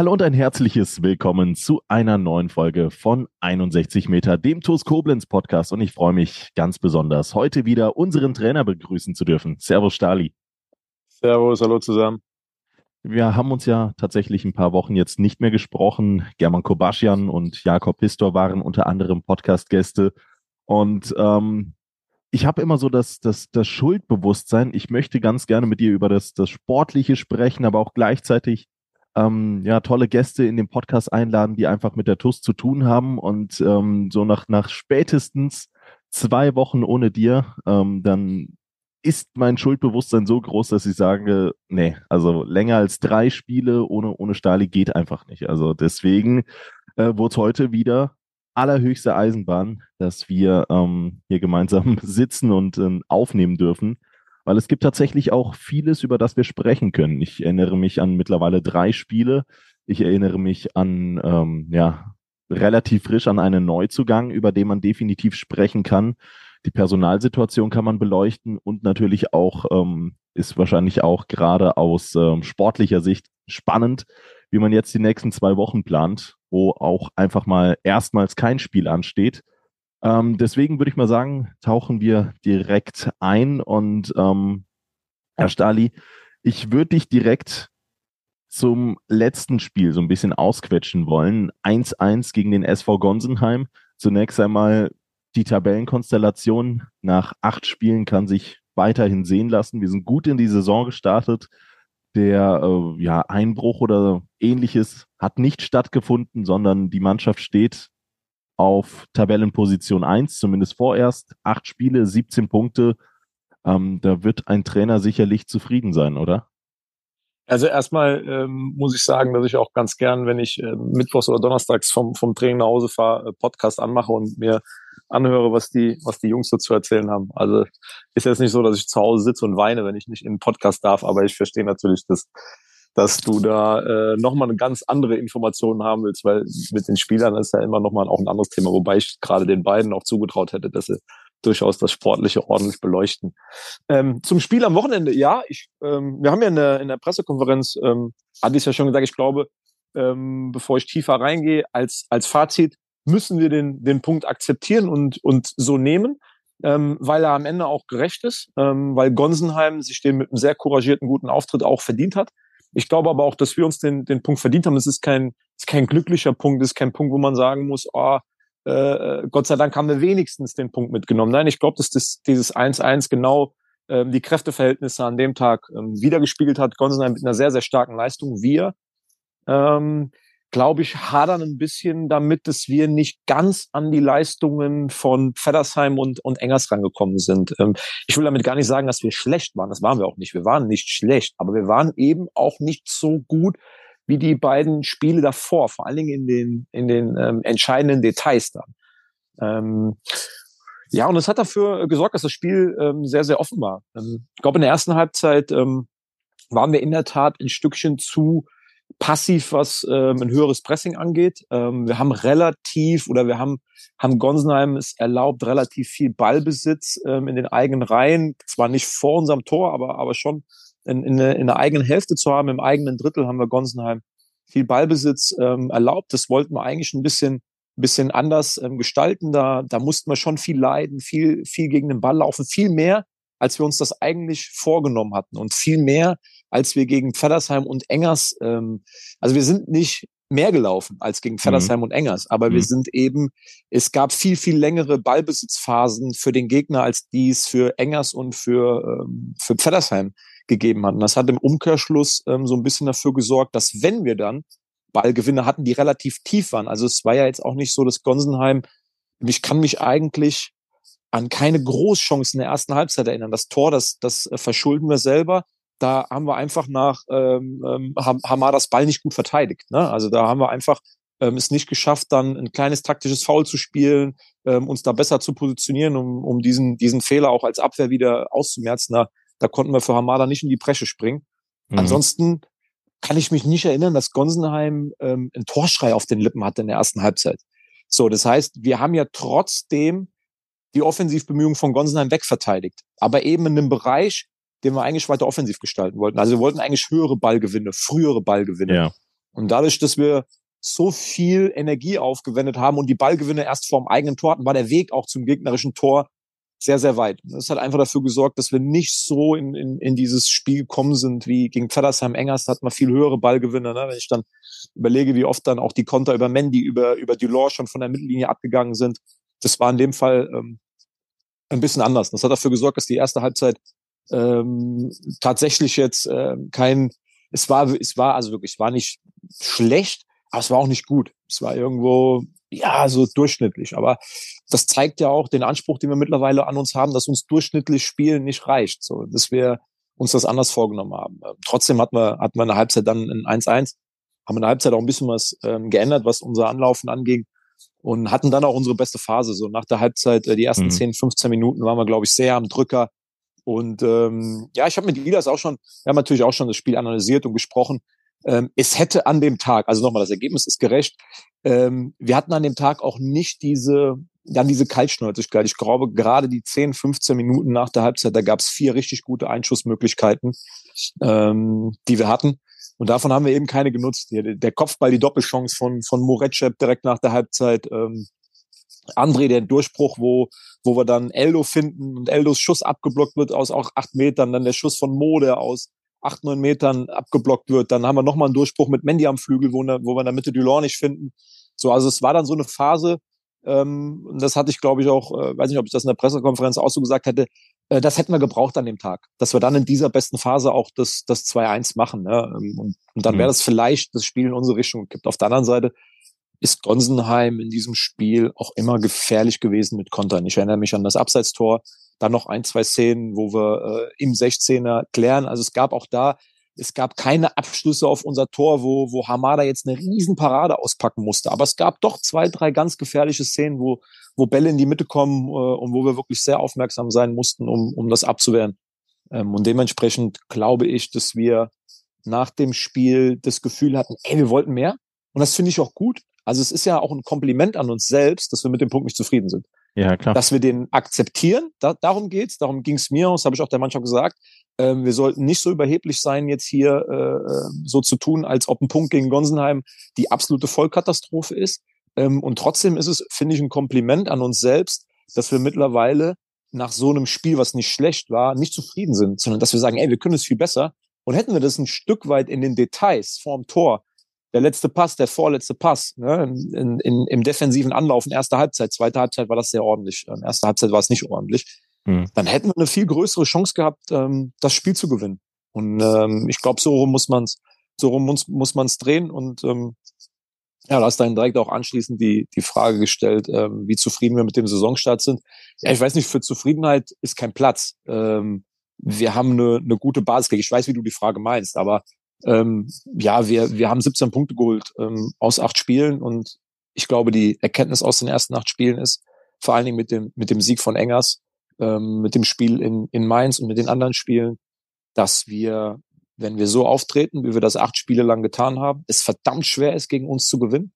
Hallo und ein herzliches Willkommen zu einer neuen Folge von 61 Meter, dem TuS Koblenz Podcast. Und ich freue mich ganz besonders, heute wieder unseren Trainer begrüßen zu dürfen. Servus, Stali. Servus, hallo zusammen. Wir haben uns ja tatsächlich ein paar Wochen jetzt nicht mehr gesprochen. German Kobaschian und Jakob Pistor waren unter anderem Podcast-Gäste. Und ähm, ich habe immer so das, das, das Schuldbewusstsein. Ich möchte ganz gerne mit dir über das, das Sportliche sprechen, aber auch gleichzeitig ähm, ja, tolle Gäste in den Podcast einladen, die einfach mit der TUS zu tun haben und ähm, so nach, nach spätestens zwei Wochen ohne dir, ähm, dann ist mein Schuldbewusstsein so groß, dass ich sage, nee, also länger als drei Spiele ohne, ohne Stali geht einfach nicht. Also deswegen äh, wurde es heute wieder allerhöchste Eisenbahn, dass wir ähm, hier gemeinsam sitzen und äh, aufnehmen dürfen weil es gibt tatsächlich auch vieles, über das wir sprechen können. Ich erinnere mich an mittlerweile drei Spiele. Ich erinnere mich an, ähm, ja, relativ frisch an einen Neuzugang, über den man definitiv sprechen kann. Die Personalsituation kann man beleuchten und natürlich auch ähm, ist wahrscheinlich auch gerade aus ähm, sportlicher Sicht spannend, wie man jetzt die nächsten zwei Wochen plant, wo auch einfach mal erstmals kein Spiel ansteht. Ähm, deswegen würde ich mal sagen, tauchen wir direkt ein und ähm, Herr Stali, ich würde dich direkt zum letzten Spiel so ein bisschen ausquetschen wollen. 1-1 gegen den SV Gonsenheim. Zunächst einmal die Tabellenkonstellation nach acht Spielen kann sich weiterhin sehen lassen. Wir sind gut in die Saison gestartet. Der äh, ja, Einbruch oder ähnliches hat nicht stattgefunden, sondern die Mannschaft steht auf Tabellenposition 1, zumindest vorerst. Acht Spiele, 17 Punkte. Ähm, da wird ein Trainer sicherlich zufrieden sein, oder? Also erstmal ähm, muss ich sagen, dass ich auch ganz gern, wenn ich äh, mittwochs oder donnerstags vom, vom Training nach Hause fahre, äh, Podcast anmache und mir anhöre, was die, was die Jungs dazu erzählen haben. Also ist jetzt nicht so, dass ich zu Hause sitze und weine, wenn ich nicht in den Podcast darf, aber ich verstehe natürlich, dass dass du da äh, nochmal eine ganz andere Information haben willst, weil mit den Spielern ist ja immer nochmal auch ein anderes Thema, wobei ich gerade den beiden auch zugetraut hätte, dass sie durchaus das Sportliche ordentlich beleuchten. Ähm, zum Spiel am Wochenende, ja, ich, ähm, wir haben ja in der, in der Pressekonferenz, ähm, hatte ich ja schon gesagt, ich glaube, ähm, bevor ich tiefer reingehe, als, als Fazit müssen wir den, den Punkt akzeptieren und, und so nehmen. Ähm, weil er am Ende auch gerecht ist, ähm, weil Gonsenheim sich den mit einem sehr couragierten, guten Auftritt auch verdient hat. Ich glaube aber auch, dass wir uns den, den Punkt verdient haben. Es ist kein, ist kein glücklicher Punkt, es ist kein Punkt, wo man sagen muss, oh, äh, Gott sei Dank haben wir wenigstens den Punkt mitgenommen. Nein, ich glaube, dass das, dieses 1-1 genau ähm, die Kräfteverhältnisse an dem Tag ähm, wiedergespiegelt hat. Gonsenheim mit einer sehr, sehr starken Leistung. Wir ähm, glaube ich, hadern ein bisschen damit, dass wir nicht ganz an die Leistungen von Feddersheim und, und Engers rangekommen sind. Ähm, ich will damit gar nicht sagen, dass wir schlecht waren. Das waren wir auch nicht. Wir waren nicht schlecht, aber wir waren eben auch nicht so gut wie die beiden Spiele davor, vor allen Dingen in den, in den ähm, entscheidenden Details dann. Ähm, ja, und es hat dafür gesorgt, dass das Spiel ähm, sehr, sehr offen war. Ähm, ich glaube, in der ersten Halbzeit ähm, waren wir in der Tat ein Stückchen zu passiv, was ähm, ein höheres Pressing angeht. Ähm, wir haben relativ oder wir haben, haben Gonsenheim es erlaubt, relativ viel Ballbesitz ähm, in den eigenen Reihen. Zwar nicht vor unserem Tor, aber, aber schon in, in, in der eigenen Hälfte zu haben. Im eigenen Drittel haben wir Gonsenheim viel Ballbesitz ähm, erlaubt. Das wollten wir eigentlich ein bisschen, bisschen anders ähm, gestalten. Da, da mussten wir schon viel leiden, viel, viel gegen den Ball laufen, viel mehr, als wir uns das eigentlich vorgenommen hatten und viel mehr, als wir gegen Feddersheim und Engers, ähm, also wir sind nicht mehr gelaufen als gegen Feddersheim mhm. und Engers, aber mhm. wir sind eben, es gab viel, viel längere Ballbesitzphasen für den Gegner, als dies für Engers und für, ähm, für Feddersheim gegeben hat. Und das hat im Umkehrschluss ähm, so ein bisschen dafür gesorgt, dass wenn wir dann Ballgewinne hatten, die relativ tief waren, also es war ja jetzt auch nicht so, dass Gonsenheim, ich kann mich eigentlich an keine Großchancen in der ersten Halbzeit erinnern. Das Tor, das, das äh, verschulden wir selber da haben wir einfach nach ähm, ähm, Hamadas Ball nicht gut verteidigt. Ne? Also da haben wir einfach ähm, es nicht geschafft, dann ein kleines taktisches Foul zu spielen, ähm, uns da besser zu positionieren, um, um diesen, diesen Fehler auch als Abwehr wieder auszumerzen. Da, da konnten wir für Hamada nicht in die Bresche springen. Mhm. Ansonsten kann ich mich nicht erinnern, dass Gonsenheim ähm, einen Torschrei auf den Lippen hatte in der ersten Halbzeit. So, das heißt, wir haben ja trotzdem die Offensivbemühungen von Gonsenheim wegverteidigt. Aber eben in einem Bereich, den wir eigentlich weiter offensiv gestalten wollten. Also wir wollten eigentlich höhere Ballgewinne, frühere Ballgewinne. Ja. Und dadurch, dass wir so viel Energie aufgewendet haben und die Ballgewinne erst vorm eigenen Tor hatten, war der Weg auch zum gegnerischen Tor sehr, sehr weit. Das hat einfach dafür gesorgt, dass wir nicht so in, in, in dieses Spiel gekommen sind wie gegen Feddersheim Engers. Da hat man viel höhere Ballgewinne. Ne? Wenn ich dann überlege, wie oft dann auch die Konter über Mendy, über, über Dulor schon von der Mittellinie abgegangen sind. Das war in dem Fall ähm, ein bisschen anders. Das hat dafür gesorgt, dass die erste Halbzeit ähm, tatsächlich jetzt äh, kein, es war, es war also wirklich, es war nicht schlecht, aber es war auch nicht gut. Es war irgendwo, ja, so durchschnittlich. Aber das zeigt ja auch den Anspruch, den wir mittlerweile an uns haben, dass uns durchschnittlich Spielen nicht reicht. So, dass wir uns das anders vorgenommen haben. Ähm, trotzdem hatten wir, hatten wir eine Halbzeit dann ein 1-1, haben in der Halbzeit auch ein bisschen was ähm, geändert, was unser Anlaufen anging und hatten dann auch unsere beste Phase. So nach der Halbzeit, äh, die ersten mhm. 10, 15 Minuten waren wir, glaube ich, sehr am Drücker. Und ähm, ja, ich habe mit Lilas auch schon, wir haben natürlich auch schon das Spiel analysiert und gesprochen. Ähm, es hätte an dem Tag, also nochmal, das Ergebnis ist gerecht. Ähm, wir hatten an dem Tag auch nicht diese, dann diese Kaltschnäuzigkeit. Ich glaube, gerade die 10, 15 Minuten nach der Halbzeit, da gab es vier richtig gute Einschussmöglichkeiten, ähm, die wir hatten. Und davon haben wir eben keine genutzt. Der Kopfball, die Doppelchance von, von Moretschep direkt nach der Halbzeit. Ähm, André, der Durchbruch, wo, wo wir dann Eldo finden und Eldos Schuss abgeblockt wird aus auch acht Metern, dann der Schuss von Mo, der aus acht, neun Metern abgeblockt wird. Dann haben wir nochmal einen Durchbruch mit Mendy am Flügel, wo, wo wir in der Mitte Dulon nicht finden. So, also es war dann so eine Phase, ähm, und das hatte ich, glaube ich, auch, äh, weiß nicht, ob ich das in der Pressekonferenz auch so gesagt hätte, äh, das hätten wir gebraucht an dem Tag. Dass wir dann in dieser besten Phase auch das, das 2-1 machen. Ne? Ähm, und, und dann wäre mhm. das vielleicht das Spiel in unsere Richtung gekippt. Auf der anderen Seite ist Gonsenheim in diesem Spiel auch immer gefährlich gewesen mit Kontern. Ich erinnere mich an das Abseitstor, dann noch ein, zwei Szenen, wo wir äh, im 16er klären. Also es gab auch da es gab keine Abschlüsse auf unser Tor, wo, wo Hamada jetzt eine riesen Parade auspacken musste. Aber es gab doch zwei, drei ganz gefährliche Szenen, wo, wo Bälle in die Mitte kommen äh, und wo wir wirklich sehr aufmerksam sein mussten, um, um das abzuwehren. Ähm, und dementsprechend glaube ich, dass wir nach dem Spiel das Gefühl hatten, ey, wir wollten mehr. Und das finde ich auch gut. Also es ist ja auch ein Kompliment an uns selbst, dass wir mit dem Punkt nicht zufrieden sind. Ja, klar. Dass wir den akzeptieren, da, darum geht's, darum ging's mir, das habe ich auch der Mannschaft gesagt. Ähm, wir sollten nicht so überheblich sein, jetzt hier äh, äh, so zu tun, als ob ein Punkt gegen Gonsenheim die absolute Vollkatastrophe ist. Ähm, und trotzdem ist es, finde ich, ein Kompliment an uns selbst, dass wir mittlerweile nach so einem Spiel, was nicht schlecht war, nicht zufrieden sind, sondern dass wir sagen, ey, wir können es viel besser. Und hätten wir das ein Stück weit in den Details vorm Tor, der letzte Pass, der vorletzte Pass, ne, in, in, im defensiven Anlaufen, erste Halbzeit, zweite Halbzeit war das sehr ordentlich, ähm, erste Halbzeit war es nicht ordentlich. Mhm. Dann hätten wir eine viel größere Chance gehabt, ähm, das Spiel zu gewinnen. Und ähm, ich glaube, so rum muss man es, so rum muss, muss man es drehen. Und ähm, ja, du hast dann direkt auch anschließend die, die Frage gestellt, ähm, wie zufrieden wir mit dem Saisonstart sind. Ja, ich weiß nicht, für Zufriedenheit ist kein Platz. Ähm, wir haben eine, eine gute Basis. Ich weiß, wie du die Frage meinst, aber ähm, ja, wir, wir haben 17 Punkte geholt ähm, aus acht Spielen und ich glaube, die Erkenntnis aus den ersten acht Spielen ist, vor allen Dingen mit dem, mit dem Sieg von Engers, ähm, mit dem Spiel in, in Mainz und mit den anderen Spielen, dass wir, wenn wir so auftreten, wie wir das acht Spiele lang getan haben, es verdammt schwer ist, gegen uns zu gewinnen.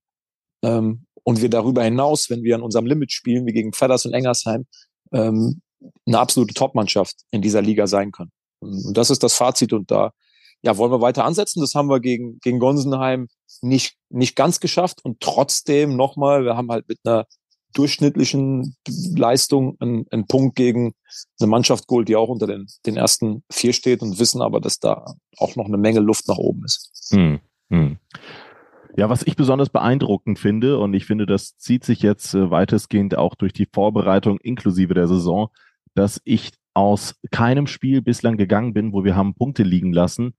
Ähm, und wir darüber hinaus, wenn wir an unserem Limit spielen, wie gegen Fedders und Engersheim, ähm, eine absolute Topmannschaft in dieser Liga sein können. Und das ist das Fazit und da ja, wollen wir weiter ansetzen. Das haben wir gegen, gegen Gonsenheim nicht, nicht ganz geschafft und trotzdem nochmal, wir haben halt mit einer durchschnittlichen Leistung einen, einen Punkt gegen eine Mannschaft geholt, die auch unter den, den ersten vier steht und wissen aber, dass da auch noch eine Menge Luft nach oben ist. Hm, hm. Ja, was ich besonders beeindruckend finde, und ich finde, das zieht sich jetzt äh, weitestgehend auch durch die Vorbereitung inklusive der Saison, dass ich aus keinem Spiel bislang gegangen bin, wo wir haben Punkte liegen lassen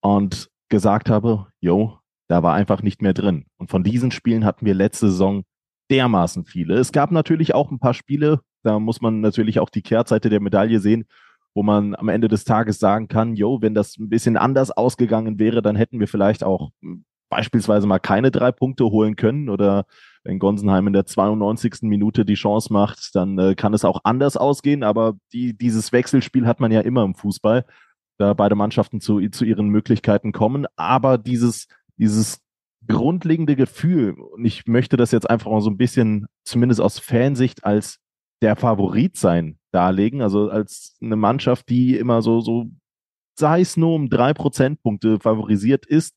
und gesagt habe, yo, da war einfach nicht mehr drin. Und von diesen Spielen hatten wir letzte Saison dermaßen viele. Es gab natürlich auch ein paar Spiele, da muss man natürlich auch die Kehrseite der Medaille sehen, wo man am Ende des Tages sagen kann, jo, wenn das ein bisschen anders ausgegangen wäre, dann hätten wir vielleicht auch beispielsweise mal keine drei Punkte holen können oder wenn Gonsenheim in der 92. Minute die Chance macht, dann äh, kann es auch anders ausgehen. Aber die, dieses Wechselspiel hat man ja immer im Fußball, da beide Mannschaften zu, zu ihren Möglichkeiten kommen. Aber dieses, dieses grundlegende Gefühl, und ich möchte das jetzt einfach mal so ein bisschen, zumindest aus Fansicht, als der Favorit sein darlegen, also als eine Mannschaft, die immer so, so sei es nur um drei Prozentpunkte favorisiert ist,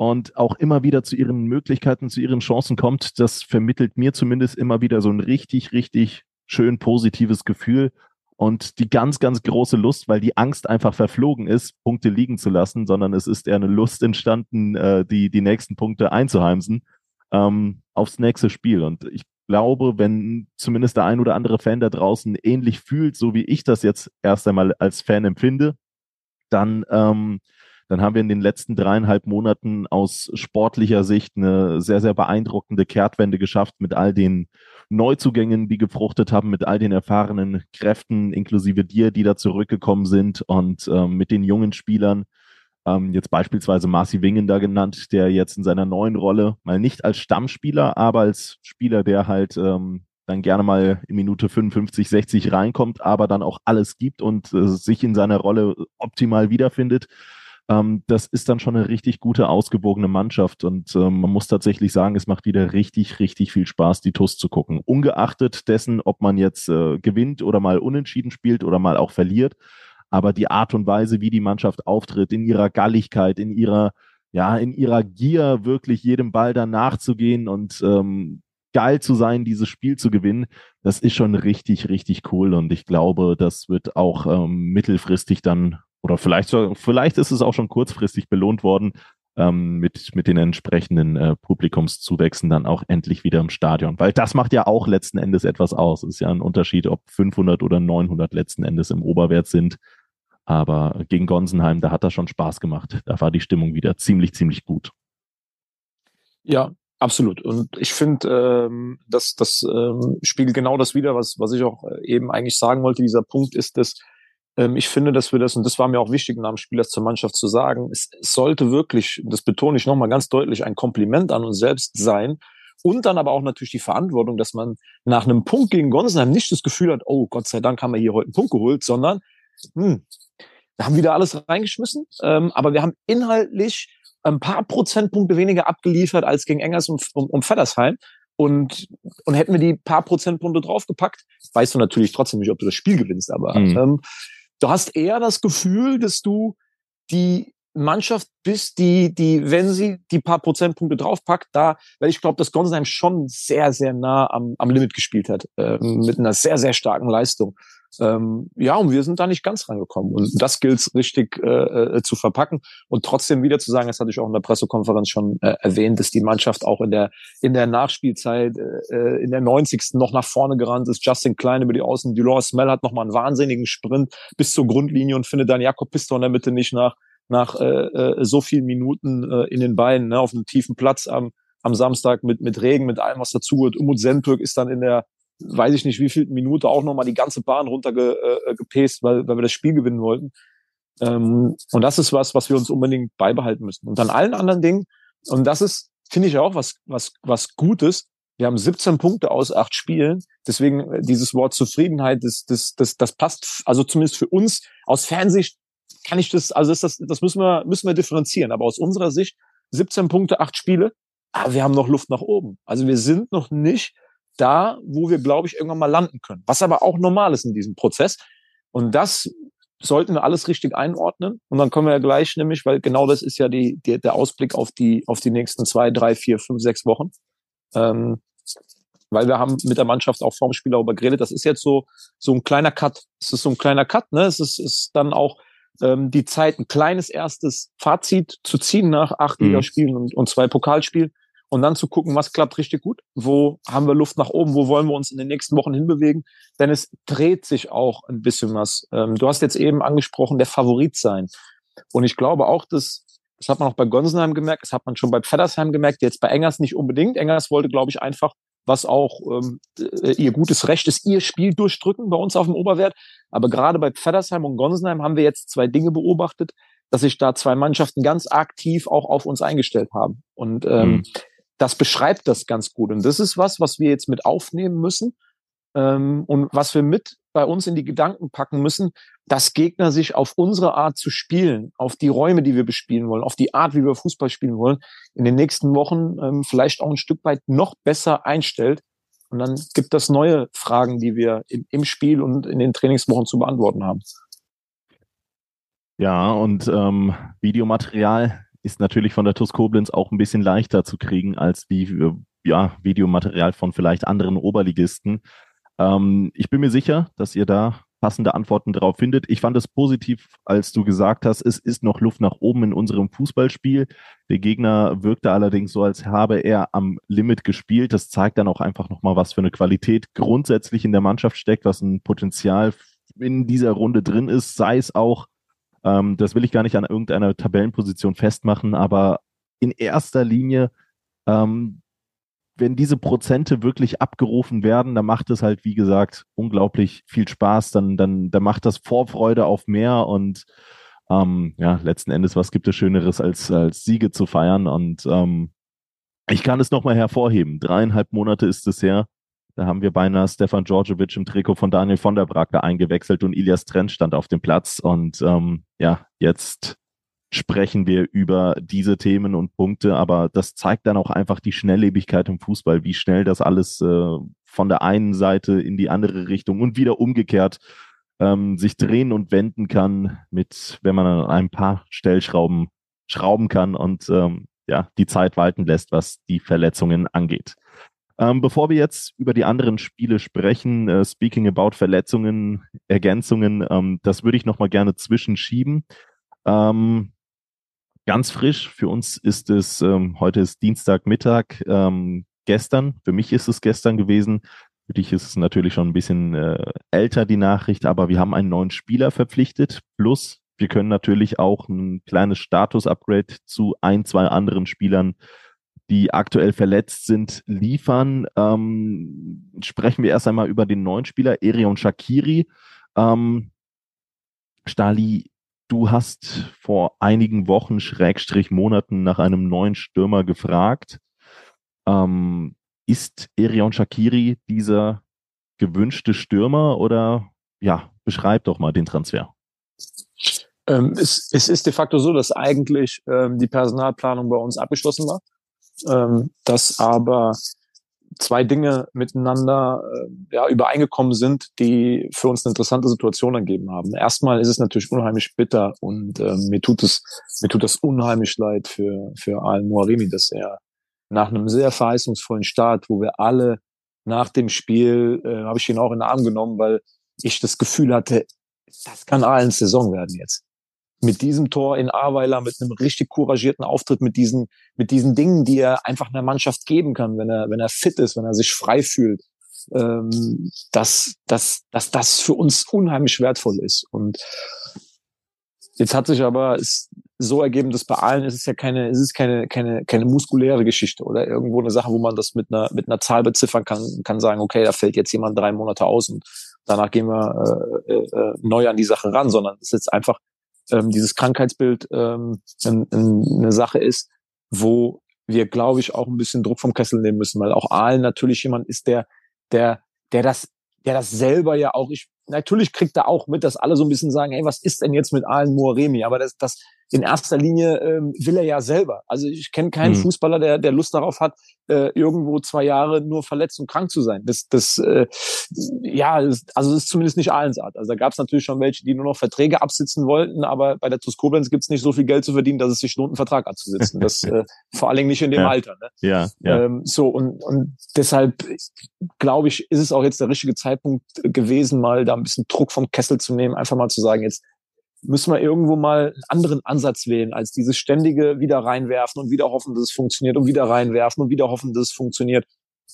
und auch immer wieder zu ihren Möglichkeiten, zu ihren Chancen kommt, das vermittelt mir zumindest immer wieder so ein richtig, richtig schön positives Gefühl und die ganz, ganz große Lust, weil die Angst einfach verflogen ist, Punkte liegen zu lassen, sondern es ist eher eine Lust entstanden, äh, die, die nächsten Punkte einzuheimsen ähm, aufs nächste Spiel. Und ich glaube, wenn zumindest der ein oder andere Fan da draußen ähnlich fühlt, so wie ich das jetzt erst einmal als Fan empfinde, dann ähm, dann haben wir in den letzten dreieinhalb Monaten aus sportlicher Sicht eine sehr, sehr beeindruckende Kehrtwende geschafft mit all den Neuzugängen, die gefruchtet haben, mit all den erfahrenen Kräften, inklusive dir, die da zurückgekommen sind und ähm, mit den jungen Spielern. Ähm, jetzt beispielsweise Marci Wingen da genannt, der jetzt in seiner neuen Rolle mal nicht als Stammspieler, aber als Spieler, der halt ähm, dann gerne mal in Minute 55, 60 reinkommt, aber dann auch alles gibt und äh, sich in seiner Rolle optimal wiederfindet ähm, das ist dann schon eine richtig gute, ausgewogene Mannschaft. Und ähm, man muss tatsächlich sagen, es macht wieder richtig, richtig viel Spaß, die TUS zu gucken. Ungeachtet dessen, ob man jetzt äh, gewinnt oder mal unentschieden spielt oder mal auch verliert. Aber die Art und Weise, wie die Mannschaft auftritt, in ihrer Galligkeit, in ihrer, ja, in ihrer Gier, wirklich jedem Ball danach zu gehen und ähm, geil zu sein, dieses Spiel zu gewinnen, das ist schon richtig, richtig cool. Und ich glaube, das wird auch ähm, mittelfristig dann oder vielleicht, vielleicht ist es auch schon kurzfristig belohnt worden, ähm, mit, mit den entsprechenden äh, Publikumszuwächsen dann auch endlich wieder im Stadion. Weil das macht ja auch letzten Endes etwas aus. Ist ja ein Unterschied, ob 500 oder 900 letzten Endes im Oberwert sind. Aber gegen Gonsenheim, da hat das schon Spaß gemacht. Da war die Stimmung wieder ziemlich, ziemlich gut. Ja, absolut. Und ich finde, ähm, dass das ähm, spiegelt genau das wieder, was, was ich auch äh, eben eigentlich sagen wollte. Dieser Punkt ist, dass ich finde, dass wir das, und das war mir auch wichtig, nach dem Spiel das zur Mannschaft zu sagen, es, es sollte wirklich, das betone ich nochmal ganz deutlich, ein Kompliment an uns selbst sein, und dann aber auch natürlich die Verantwortung, dass man nach einem Punkt gegen Gonsenheim nicht das Gefühl hat, oh Gott sei Dank haben wir hier heute einen Punkt geholt, sondern hm, wir haben wieder alles reingeschmissen, ähm, aber wir haben inhaltlich ein paar Prozentpunkte weniger abgeliefert als gegen Engers und, und, und Feddersheim. Und, und hätten wir die paar Prozentpunkte draufgepackt, weißt du natürlich trotzdem nicht, ob du das Spiel gewinnst, aber mhm. ähm, Du hast eher das Gefühl, dass du die Mannschaft bist, die, die, wenn sie die paar Prozentpunkte draufpackt, da, weil ich glaube, dass Gonsenheim schon sehr, sehr nah am, am Limit gespielt hat, äh, mit einer sehr, sehr starken Leistung. Ähm, ja, und wir sind da nicht ganz rangekommen. Und das gilt richtig äh, äh, zu verpacken und trotzdem wieder zu sagen, das hatte ich auch in der Pressekonferenz schon äh, erwähnt, dass die Mannschaft auch in der in der Nachspielzeit äh, äh in der 90. noch nach vorne gerannt ist. Justin Klein über die Außen, Delors Smell hat nochmal einen wahnsinnigen Sprint bis zur Grundlinie und findet dann Jakob Pistor in der Mitte nicht nach nach äh, äh, so vielen Minuten äh, in den Beinen ne, auf einem tiefen Platz am am Samstag mit mit Regen, mit allem was dazugehört. Umut Sentürk ist dann in der weiß ich nicht, wie viel Minute auch nochmal die ganze Bahn runtergepest, äh, weil, weil wir das Spiel gewinnen wollten. Ähm, und das ist was, was wir uns unbedingt beibehalten müssen. Und dann allen anderen Dingen, und das ist, finde ich auch was, was, was Gutes. Wir haben 17 Punkte aus acht Spielen. Deswegen äh, dieses Wort Zufriedenheit, das, das, das, das passt, also zumindest für uns aus Fernsicht kann ich das, also ist das, das müssen wir, müssen wir differenzieren. Aber aus unserer Sicht 17 Punkte, acht Spiele. Aber wir haben noch Luft nach oben. Also wir sind noch nicht da, wo wir, glaube ich, irgendwann mal landen können. Was aber auch normal ist in diesem Prozess. Und das sollten wir alles richtig einordnen. Und dann kommen wir ja gleich nämlich, weil genau das ist ja die, die, der Ausblick auf die, auf die nächsten zwei, drei, vier, fünf, sechs Wochen. Ähm, weil wir haben mit der Mannschaft auch vorm Spiel darüber geredet. Das ist jetzt so, so ein kleiner Cut. Es ist so ein kleiner Cut, ne? Es ist, ist dann auch ähm, die Zeit, ein kleines erstes Fazit zu ziehen nach acht mhm. Ligaspielen und, und zwei Pokalspielen und dann zu gucken, was klappt richtig gut, wo haben wir Luft nach oben, wo wollen wir uns in den nächsten Wochen hinbewegen, denn es dreht sich auch ein bisschen was. Ähm, du hast jetzt eben angesprochen, der Favorit sein. Und ich glaube auch, dass, das hat man auch bei Gonsenheim gemerkt, das hat man schon bei Pfeddersheim gemerkt, jetzt bei Engers nicht unbedingt. Engers wollte, glaube ich, einfach, was auch ähm, äh, ihr gutes Recht ist, ihr Spiel durchdrücken bei uns auf dem Oberwert. Aber gerade bei Pfeddersheim und Gonsenheim haben wir jetzt zwei Dinge beobachtet, dass sich da zwei Mannschaften ganz aktiv auch auf uns eingestellt haben. Und ähm, mhm. Das beschreibt das ganz gut. Und das ist was, was wir jetzt mit aufnehmen müssen ähm, und was wir mit bei uns in die Gedanken packen müssen, dass Gegner sich auf unsere Art zu spielen, auf die Räume, die wir bespielen wollen, auf die Art, wie wir Fußball spielen wollen, in den nächsten Wochen ähm, vielleicht auch ein Stück weit noch besser einstellt. Und dann gibt es neue Fragen, die wir im, im Spiel und in den Trainingswochen zu beantworten haben. Ja, und ähm, Videomaterial ist natürlich von der TUS Koblenz auch ein bisschen leichter zu kriegen als äh, ja, Videomaterial von vielleicht anderen Oberligisten. Ähm, ich bin mir sicher, dass ihr da passende Antworten darauf findet. Ich fand es positiv, als du gesagt hast, es ist noch Luft nach oben in unserem Fußballspiel. Der Gegner wirkte allerdings so, als habe er am Limit gespielt. Das zeigt dann auch einfach nochmal, was für eine Qualität grundsätzlich in der Mannschaft steckt, was ein Potenzial in dieser Runde drin ist, sei es auch, ähm, das will ich gar nicht an irgendeiner Tabellenposition festmachen, aber in erster Linie ähm, wenn diese Prozente wirklich abgerufen werden, dann macht es halt, wie gesagt, unglaublich viel Spaß. Dann, dann, dann macht das Vorfreude auf mehr und ähm, ja, letzten Endes, was gibt es Schöneres, als, als Siege zu feiern? Und ähm, ich kann es nochmal hervorheben. Dreieinhalb Monate ist es her. Da haben wir beinahe Stefan Djordjevic im Trikot von Daniel von der Bracke eingewechselt und Ilias Trent stand auf dem Platz. Und ähm, ja, jetzt sprechen wir über diese Themen und Punkte, aber das zeigt dann auch einfach die Schnelllebigkeit im Fußball, wie schnell das alles äh, von der einen Seite in die andere Richtung und wieder umgekehrt ähm, sich drehen und wenden kann, mit, wenn man an ein paar Stellschrauben schrauben kann und ähm, ja, die Zeit walten lässt, was die Verletzungen angeht. Ähm, bevor wir jetzt über die anderen Spiele sprechen, äh, speaking about Verletzungen, Ergänzungen, ähm, das würde ich nochmal gerne zwischenschieben. Ähm, ganz frisch. Für uns ist es, ähm, heute ist Dienstagmittag, ähm, gestern, für mich ist es gestern gewesen. Für dich ist es natürlich schon ein bisschen äh, älter, die Nachricht, aber wir haben einen neuen Spieler verpflichtet. Plus, wir können natürlich auch ein kleines Status-Upgrade zu ein, zwei anderen Spielern, die aktuell verletzt sind, liefern. Ähm, sprechen wir erst einmal über den neuen Spieler, Erion Shakiri. Ähm, Stali, Du hast vor einigen Wochen, Schrägstrich Monaten nach einem neuen Stürmer gefragt. Ähm, ist Erion Shakiri dieser gewünschte Stürmer oder ja, beschreib doch mal den Transfer. Ähm, es, es, ist de facto so, dass eigentlich ähm, die Personalplanung bei uns abgeschlossen war, ähm, dass aber zwei Dinge miteinander äh, ja, übereingekommen sind, die für uns eine interessante Situation ergeben haben. Erstmal ist es natürlich unheimlich bitter und äh, mir tut es mir tut das unheimlich leid für für Al Muarimi, dass er nach einem sehr verheißungsvollen Start, wo wir alle nach dem Spiel äh, habe ich ihn auch in den Arm genommen, weil ich das Gefühl hatte, das kann allen Saison werden jetzt mit diesem Tor in Aweiler, mit einem richtig couragierten Auftritt, mit diesen, mit diesen Dingen, die er einfach einer Mannschaft geben kann, wenn er, wenn er fit ist, wenn er sich frei fühlt, ähm, dass, dass, dass das für uns unheimlich wertvoll ist. Und jetzt hat sich aber es so ergeben, dass bei allen ist es ja keine, ist es keine, keine, keine muskuläre Geschichte oder irgendwo eine Sache, wo man das mit einer, mit einer Zahl beziffern kann, kann sagen, okay, da fällt jetzt jemand drei Monate aus und danach gehen wir äh, äh, neu an die Sache ran, sondern es ist jetzt einfach ähm, dieses Krankheitsbild ähm, in, in eine Sache ist, wo wir, glaube ich, auch ein bisschen Druck vom Kessel nehmen müssen, weil auch Aalen natürlich jemand ist, der, der, der das, der das selber ja auch, ich, natürlich kriegt er auch mit, dass alle so ein bisschen sagen, hey, was ist denn jetzt mit Aalen Moaremi? Aber das, das, in erster Linie ähm, will er ja selber. Also ich kenne keinen mhm. Fußballer, der, der Lust darauf hat, äh, irgendwo zwei Jahre nur verletzt und krank zu sein. Das, das äh, ja, das, also das ist zumindest nicht Allensart. Also da gab es natürlich schon welche, die nur noch Verträge absitzen wollten, aber bei der TuS Koblenz gibt es nicht so viel Geld zu verdienen, dass es sich lohnt, einen Vertrag abzusitzen. Das äh, vor allen Dingen nicht in dem ja. Alter. Ne? Ja, ja. Ähm, so und, und deshalb glaube ich, ist es auch jetzt der richtige Zeitpunkt gewesen, mal da ein bisschen Druck vom Kessel zu nehmen, einfach mal zu sagen, jetzt müssen wir irgendwo mal einen anderen Ansatz wählen, als dieses ständige wieder reinwerfen und wieder hoffen, dass es funktioniert und wieder reinwerfen und wieder hoffen, dass es funktioniert.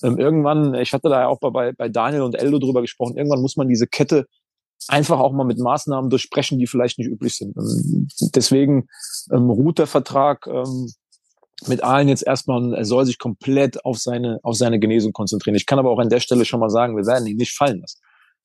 Ähm, irgendwann, ich hatte da ja auch bei, bei Daniel und Eldo drüber gesprochen, irgendwann muss man diese Kette einfach auch mal mit Maßnahmen durchsprechen, die vielleicht nicht üblich sind. Und deswegen ähm, ruht der Vertrag ähm, mit allen jetzt erstmal, er soll sich komplett auf seine, auf seine Genesung konzentrieren. Ich kann aber auch an der Stelle schon mal sagen, wir werden ihn nicht fallen lassen.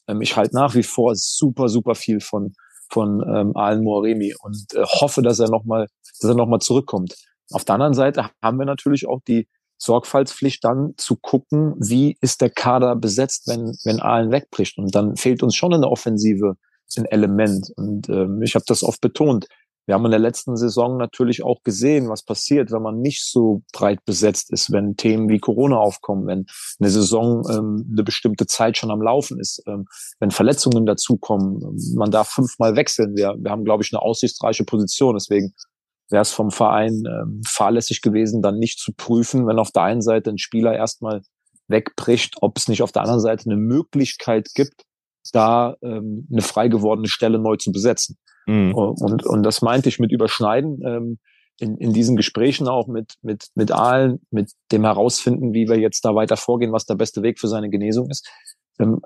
Ähm, ich halte nach wie vor super, super viel von, von ähm, Alan Moaremi und äh, hoffe, dass er nochmal, dass er nochmal zurückkommt. Auf der anderen Seite haben wir natürlich auch die Sorgfaltspflicht dann zu gucken, wie ist der Kader besetzt, wenn, wenn Aalen wegbricht. Und dann fehlt uns schon in der Offensive ein Element. Und ähm, ich habe das oft betont. Wir haben in der letzten Saison natürlich auch gesehen, was passiert, wenn man nicht so breit besetzt ist, wenn Themen wie Corona aufkommen, wenn eine Saison ähm, eine bestimmte Zeit schon am Laufen ist, ähm, wenn Verletzungen dazukommen. Man darf fünfmal wechseln. Wir, wir haben, glaube ich, eine aussichtsreiche Position. Deswegen wäre es vom Verein ähm, fahrlässig gewesen, dann nicht zu prüfen, wenn auf der einen Seite ein Spieler erstmal wegbricht, ob es nicht auf der anderen Seite eine Möglichkeit gibt, da ähm, eine frei gewordene Stelle neu zu besetzen. Mhm. Und, und das meinte ich mit Überschneiden. Ähm, in, in diesen Gesprächen auch mit, mit, mit allen, mit dem herausfinden, wie wir jetzt da weiter vorgehen, was der beste Weg für seine Genesung ist, ähm,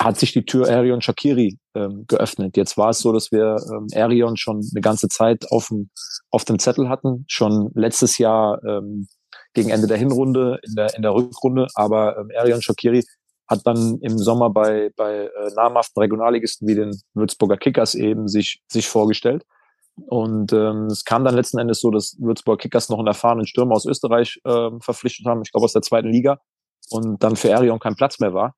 hat sich die Tür Arion Shakiri ähm, geöffnet. Jetzt war es so, dass wir ähm, Arion schon eine ganze Zeit auf dem, auf dem Zettel hatten, schon letztes Jahr ähm, gegen Ende der Hinrunde, in der, in der Rückrunde, aber ähm, Arion Shakiri hat dann im Sommer bei, bei äh, namhaften Regionalligisten wie den Würzburger Kickers eben sich, sich vorgestellt. Und ähm, es kam dann letzten Endes so, dass Würzburger Kickers noch einen erfahrenen Stürmer aus Österreich äh, verpflichtet haben, ich glaube aus der zweiten Liga, und dann für Arion kein Platz mehr war.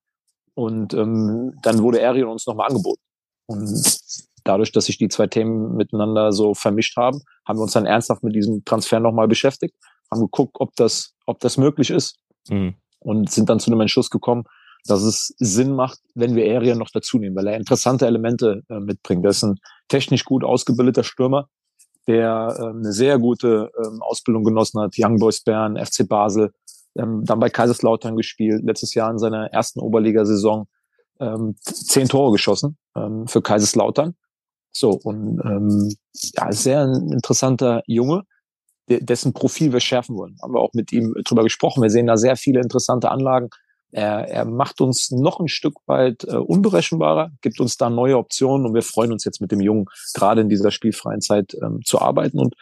Und ähm, dann wurde Arion uns nochmal angeboten. Und dadurch, dass sich die zwei Themen miteinander so vermischt haben, haben wir uns dann ernsthaft mit diesem Transfer nochmal beschäftigt, haben geguckt, ob das, ob das möglich ist mhm. und sind dann zu einem Entschluss gekommen, dass es Sinn macht, wenn wir Arian noch dazu nehmen, weil er interessante Elemente äh, mitbringt. Er ist ein technisch gut ausgebildeter Stürmer, der äh, eine sehr gute äh, Ausbildung genossen hat. Young Boys Bern, FC Basel, ähm, dann bei Kaiserslautern gespielt, letztes Jahr in seiner ersten Oberligasaison ähm, zehn Tore geschossen ähm, für Kaiserslautern. So, und ähm, ja, sehr ein interessanter Junge, dessen Profil wir schärfen wollen. Haben wir auch mit ihm drüber gesprochen. Wir sehen da sehr viele interessante Anlagen. Er, er macht uns noch ein Stück weit äh, unberechenbarer, gibt uns da neue Optionen und wir freuen uns jetzt mit dem Jungen gerade in dieser spielfreien Zeit ähm, zu arbeiten und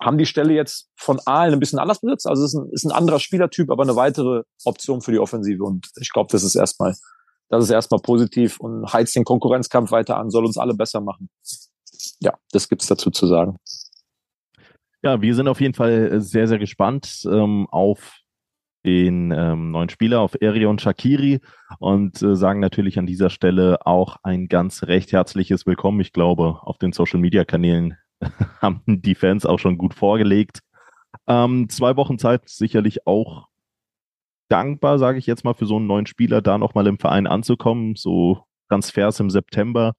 haben die Stelle jetzt von Aalen ein bisschen anders besetzt. Also es ist ein, ist ein anderer Spielertyp, aber eine weitere Option für die Offensive und ich glaube, das ist erstmal das ist erstmal positiv und heizt den Konkurrenzkampf weiter an, soll uns alle besser machen. Ja, das gibt's dazu zu sagen. Ja, wir sind auf jeden Fall sehr, sehr gespannt ähm, auf den ähm, neuen Spieler, auf Erion Shakiri und äh, sagen natürlich an dieser Stelle auch ein ganz recht herzliches Willkommen. Ich glaube, auf den Social Media Kanälen haben die Fans auch schon gut vorgelegt. Ähm, zwei Wochen Zeit sicherlich auch dankbar, sage ich jetzt mal, für so einen neuen Spieler da nochmal im Verein anzukommen. So Transfers im September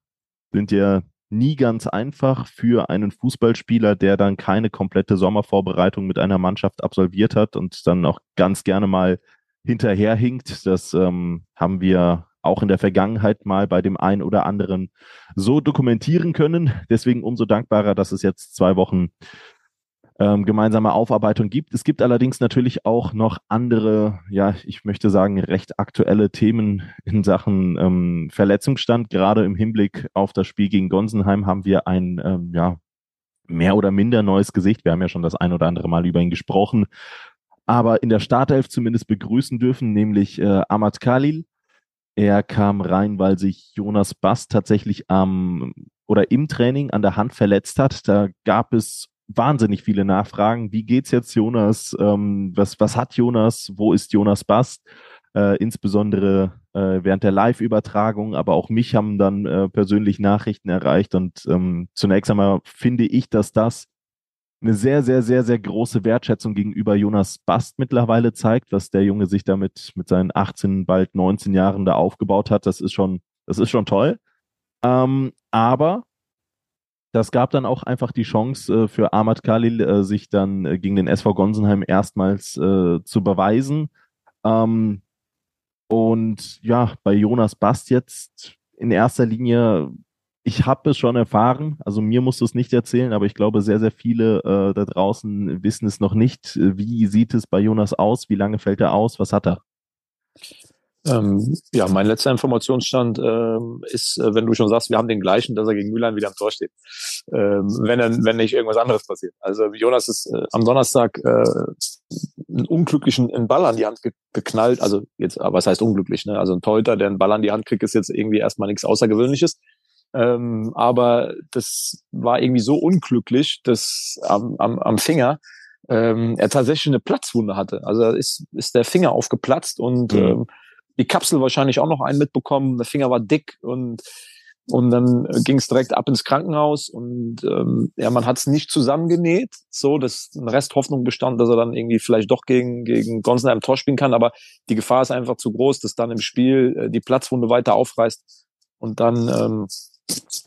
sind ja nie ganz einfach für einen Fußballspieler, der dann keine komplette Sommervorbereitung mit einer Mannschaft absolviert hat und dann auch ganz gerne mal hinterherhinkt. Das ähm, haben wir auch in der Vergangenheit mal bei dem einen oder anderen so dokumentieren können. Deswegen umso dankbarer, dass es jetzt zwei Wochen ähm, gemeinsame Aufarbeitung gibt. Es gibt allerdings natürlich auch noch andere, ja, ich möchte sagen, recht aktuelle Themen in Sachen ähm, Verletzungsstand. Gerade im Hinblick auf das Spiel gegen Gonsenheim haben wir ein, ähm, ja, mehr oder minder neues Gesicht. Wir haben ja schon das ein oder andere Mal über ihn gesprochen, aber in der Startelf zumindest begrüßen dürfen, nämlich äh, Ahmad Khalil. Er kam rein, weil sich Jonas Bass tatsächlich am oder im Training an der Hand verletzt hat. Da gab es wahnsinnig viele Nachfragen. Wie geht's jetzt, Jonas? Ähm, was, was hat Jonas? Wo ist Jonas Bast? Äh, insbesondere äh, während der Live-Übertragung, aber auch mich haben dann äh, persönlich Nachrichten erreicht. Und ähm, zunächst einmal finde ich, dass das eine sehr, sehr, sehr, sehr große Wertschätzung gegenüber Jonas Bast mittlerweile zeigt, was der Junge sich damit mit seinen 18, bald 19 Jahren da aufgebaut hat. Das ist schon, das ist schon toll. Ähm, aber das gab dann auch einfach die Chance äh, für Ahmad Khalil, äh, sich dann äh, gegen den SV Gonsenheim erstmals zu beweisen. Ähm, und ja, bei Jonas Bast jetzt in erster Linie, ich habe es schon erfahren, also mir musst du es nicht erzählen, aber ich glaube, sehr, sehr viele äh, da draußen wissen es noch nicht. Wie sieht es bei Jonas aus? Wie lange fällt er aus? Was hat er? Ähm, ja, mein letzter Informationsstand ähm, ist, äh, wenn du schon sagst, wir haben den gleichen, dass er gegen Mühlheim wieder am Tor steht. Ähm, wenn, er, wenn nicht irgendwas anderes passiert. Also Jonas ist äh, am Donnerstag äh, einen unglücklichen einen Ball an die Hand ge geknallt. Also jetzt, aber was heißt unglücklich? Ne? Also ein Torhüter, der einen Ball an die Hand kriegt, ist jetzt irgendwie erstmal nichts Außergewöhnliches. Ähm, aber das war irgendwie so unglücklich, dass am, am, am Finger ähm, er tatsächlich eine Platzwunde hatte. Also ist, ist der Finger aufgeplatzt und mhm. ähm, die Kapsel wahrscheinlich auch noch einen mitbekommen. Der Finger war dick und und dann ging es direkt ab ins Krankenhaus und ähm, ja, man hat es nicht zusammengenäht, so dass ein Rest Hoffnung bestand, dass er dann irgendwie vielleicht doch gegen gegen Gonsenheim Tor spielen kann, aber die Gefahr ist einfach zu groß, dass dann im Spiel äh, die Platzwunde weiter aufreißt und dann ähm,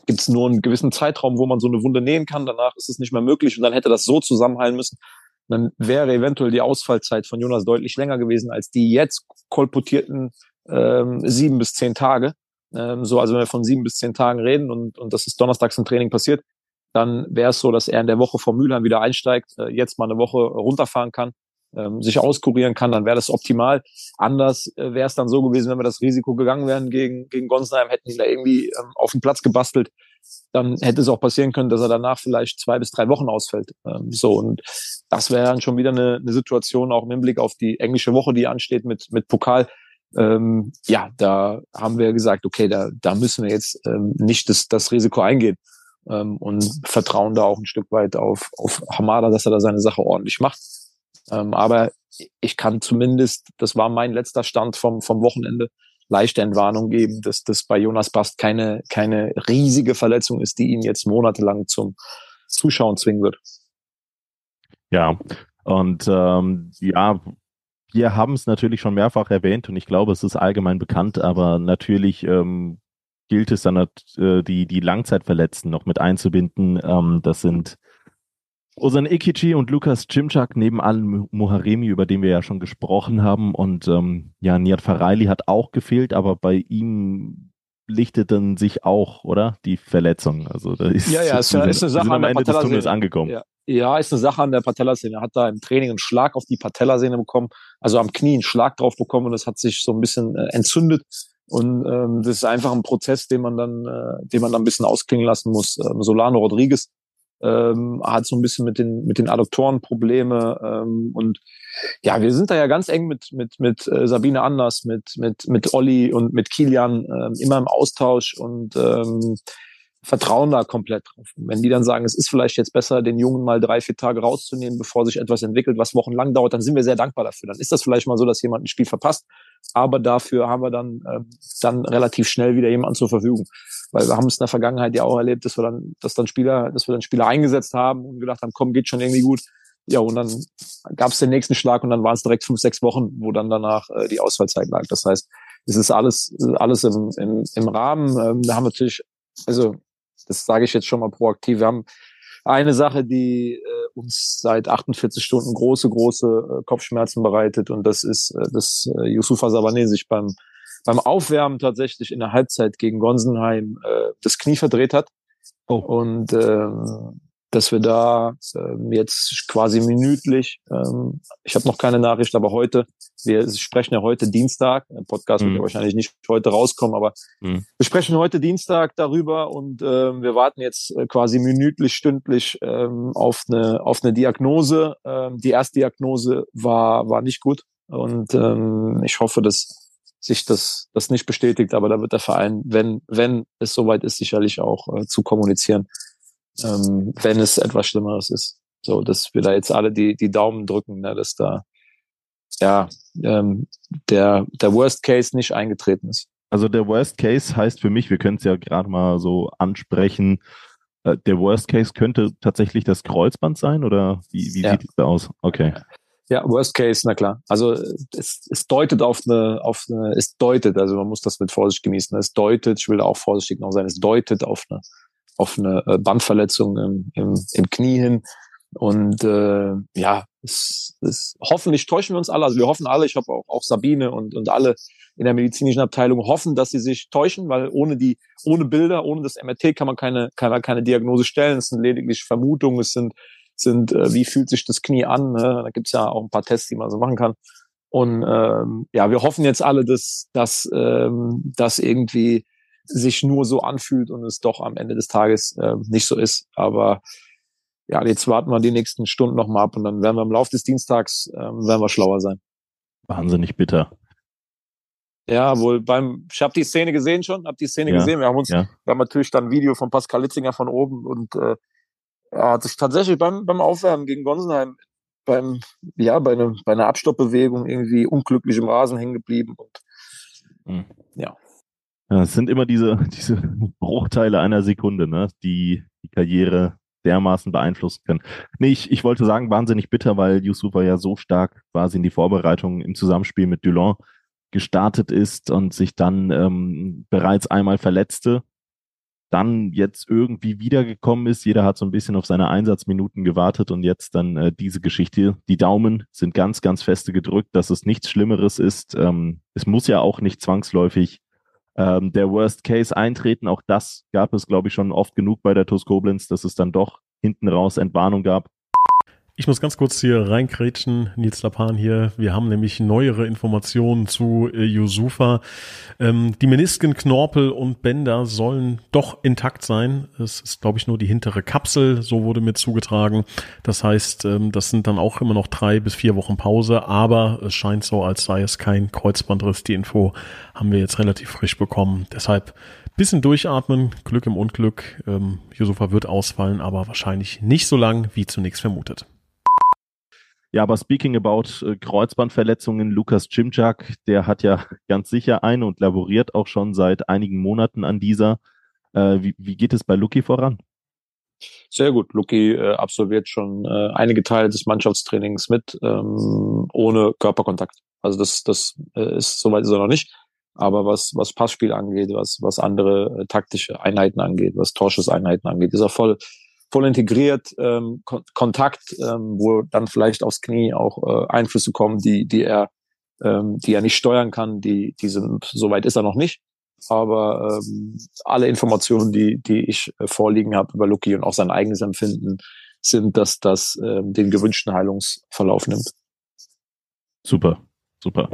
gibt es nur einen gewissen Zeitraum, wo man so eine Wunde nähen kann. Danach ist es nicht mehr möglich und dann hätte das so zusammenhalten müssen. Dann wäre eventuell die Ausfallzeit von Jonas deutlich länger gewesen als die jetzt kolportierten ähm, sieben bis zehn Tage. Ähm, so, also wenn wir von sieben bis zehn Tagen reden und, und das ist donnerstags im Training passiert, dann wäre es so, dass er in der Woche vor Mülheim wieder einsteigt, äh, jetzt mal eine Woche runterfahren kann, ähm, sich auskurieren kann, dann wäre das optimal. Anders äh, wäre es dann so gewesen, wenn wir das Risiko gegangen wären gegen, gegen Gonsenheim, hätten ihn da irgendwie ähm, auf den Platz gebastelt. Dann hätte es auch passieren können, dass er danach vielleicht zwei bis drei Wochen ausfällt. Ähm, so, und das wäre dann schon wieder eine, eine Situation, auch im Hinblick auf die englische Woche, die ansteht mit, mit Pokal. Ähm, ja, da haben wir gesagt, okay, da, da müssen wir jetzt ähm, nicht das, das Risiko eingehen ähm, und vertrauen da auch ein Stück weit auf, auf Hamada, dass er da seine Sache ordentlich macht. Ähm, aber ich kann zumindest, das war mein letzter Stand vom, vom Wochenende, leichte Entwarnung geben, dass das bei Jonas Bast keine, keine riesige Verletzung ist, die ihn jetzt monatelang zum Zuschauen zwingen wird. Ja, und ähm, ja, wir haben es natürlich schon mehrfach erwähnt und ich glaube, es ist allgemein bekannt, aber natürlich ähm, gilt es dann, äh, die, die Langzeitverletzten noch mit einzubinden. Ähm, das sind Ozan Ikichi und Lukas Cimczak neben Al Muharemi, über den wir ja schon gesprochen haben. Und ähm, ja, Nihat Faraili hat auch gefehlt, aber bei ihm lichteten sich auch, oder? Die Verletzung. Also da ist, ja, ja, ist, sind, ist eine Sache am Ende des Tunnels angekommen. Ja. ja, ist eine Sache an der Patellasehne. Er hat da im Training einen Schlag auf die Patellasehne bekommen, also am Knie einen Schlag drauf bekommen und es hat sich so ein bisschen äh, entzündet. Und ähm, das ist einfach ein Prozess, den man dann, äh, den man dann ein bisschen ausklingen lassen muss. Ähm, Solano Rodriguez ähm, hat so ein bisschen mit den mit den Adduktoren Probleme ähm, und ja, wir sind da ja ganz eng mit mit mit äh, Sabine Anders, mit mit mit Olli und mit Kilian ähm, immer im Austausch und ähm, vertrauen da komplett drauf. Und wenn die dann sagen, es ist vielleicht jetzt besser, den Jungen mal drei, vier Tage rauszunehmen, bevor sich etwas entwickelt, was wochenlang dauert, dann sind wir sehr dankbar dafür. Dann ist das vielleicht mal so, dass jemand ein Spiel verpasst, aber dafür haben wir dann äh, dann relativ schnell wieder jemanden zur Verfügung, weil wir haben es in der Vergangenheit ja auch erlebt, dass wir dann, dass dann Spieler, dass wir dann Spieler eingesetzt haben und gedacht haben, komm, geht schon irgendwie gut. Ja, und dann gab es den nächsten Schlag und dann waren es direkt fünf, sechs Wochen, wo dann danach äh, die Ausfallzeit lag. Das heißt, es ist alles alles im, im, im Rahmen. Ähm, wir haben natürlich, also das sage ich jetzt schon mal proaktiv. Wir haben eine Sache, die äh, uns seit 48 Stunden große, große äh, Kopfschmerzen bereitet und das ist, äh, dass äh, Yusufa Sabané sich beim, beim Aufwärmen tatsächlich in der Halbzeit gegen Gonsenheim äh, das Knie verdreht hat. Oh. Und ähm, dass wir da ähm, jetzt quasi minütlich, ähm, ich habe noch keine Nachricht, aber heute, wir sprechen ja heute Dienstag, der Podcast mhm. wird ja wahrscheinlich nicht heute rauskommen, aber mhm. wir sprechen heute Dienstag darüber und ähm, wir warten jetzt äh, quasi minütlich, stündlich ähm, auf eine auf eine Diagnose. Ähm, die Erstdiagnose war war nicht gut und ähm, ich hoffe, dass sich das das nicht bestätigt, aber da wird der Verein, wenn wenn es soweit ist, sicherlich auch äh, zu kommunizieren ähm, wenn es etwas Schlimmeres ist. So, dass wir da jetzt alle die, die Daumen drücken, ne, dass da ja ähm, der, der Worst Case nicht eingetreten ist. Also der Worst Case heißt für mich, wir können es ja gerade mal so ansprechen, äh, der Worst Case könnte tatsächlich das Kreuzband sein oder wie, wie ja. sieht es da aus? Okay. Ja, Worst Case, na klar. Also es, es deutet auf eine, auf eine, es deutet, also man muss das mit Vorsicht genießen. Es deutet, ich will da auch vorsichtig noch sein, es deutet auf eine auf eine äh, Bandverletzung im, im, im Knie hin. Und äh, ja, es, es, hoffentlich täuschen wir uns alle. Also wir hoffen alle, ich habe auch, auch Sabine und, und alle in der medizinischen Abteilung hoffen, dass sie sich täuschen, weil ohne die, ohne Bilder, ohne das MRT kann man keine, keine, keine Diagnose stellen. Es sind lediglich Vermutungen, es sind, sind äh, wie fühlt sich das Knie an. Ne? Da gibt's ja auch ein paar Tests, die man so machen kann. Und ähm, ja, wir hoffen jetzt alle, dass, dass, ähm, dass irgendwie sich nur so anfühlt und es doch am Ende des Tages äh, nicht so ist. Aber ja, jetzt warten wir die nächsten Stunden noch mal ab und dann werden wir im Laufe des Dienstags ähm, werden wir schlauer sein. Wahnsinnig bitter. Ja, wohl beim, ich habe die Szene gesehen schon, habe die Szene Ja, gesehen. Wir haben uns, ja. wir haben natürlich dann ein Video von Pascal Litzinger von oben und äh, er hat sich tatsächlich beim, beim Aufwärmen gegen Gonsenheim beim, ja, bei, einem, bei einer Abstoppbewegung irgendwie unglücklich im Rasen hängen geblieben und Mhm. Ja. Ja, es sind immer diese, diese Bruchteile einer Sekunde, ne, die die Karriere dermaßen beeinflussen können. Nee, ich, ich wollte sagen, wahnsinnig bitter, weil Yusufa ja so stark quasi in die Vorbereitung im Zusammenspiel mit Dulon gestartet ist und sich dann ähm, bereits einmal verletzte, dann jetzt irgendwie wiedergekommen ist. Jeder hat so ein bisschen auf seine Einsatzminuten gewartet und jetzt dann äh, diese Geschichte. Die Daumen sind ganz, ganz feste gedrückt, dass es nichts Schlimmeres ist. Ähm, es muss ja auch nicht zwangsläufig ähm, der Worst Case eintreten. Auch das gab es, glaube ich, schon oft genug bei der TuS Koblenz, dass es dann doch hinten raus Entwarnung gab. Ich muss ganz kurz hier reinkrätschen, Nils Lapan hier. Wir haben nämlich neuere Informationen zu äh, Yusufa. Ähm, die Menisken, Knorpel und Bänder sollen doch intakt sein. Es ist, glaube ich, nur die hintere Kapsel, so wurde mir zugetragen. Das heißt, ähm, das sind dann auch immer noch drei bis vier Wochen Pause, aber es scheint so, als sei es kein Kreuzbandriss. Die Info haben wir jetzt relativ frisch bekommen. Deshalb bisschen durchatmen, Glück im Unglück. Ähm, Yusufa wird ausfallen, aber wahrscheinlich nicht so lang wie zunächst vermutet. Ja, aber speaking about äh, Kreuzbandverletzungen, Lukas Cimczak, der hat ja ganz sicher eine und laboriert auch schon seit einigen Monaten an dieser. Äh, wie, wie geht es bei Luki voran? Sehr gut. Luki äh, absolviert schon äh, einige Teile des Mannschaftstrainings mit, ähm, ohne Körperkontakt. Also das, das äh, ist soweit ist er noch nicht. Aber was, was Passspiel angeht, was, was andere äh, taktische Einheiten angeht, was Torschusseinheiten angeht, ist er voll, voll integriert, ähm, Kon Kontakt, ähm, wo dann vielleicht aufs Knie auch äh, Einflüsse kommen, die, die er, ähm, die er nicht steuern kann, die, die sind, soweit ist er noch nicht. Aber ähm, alle Informationen, die, die ich äh, vorliegen habe über Lucky und auch sein eigenes Empfinden, sind, dass das ähm, den gewünschten Heilungsverlauf nimmt. Super, super.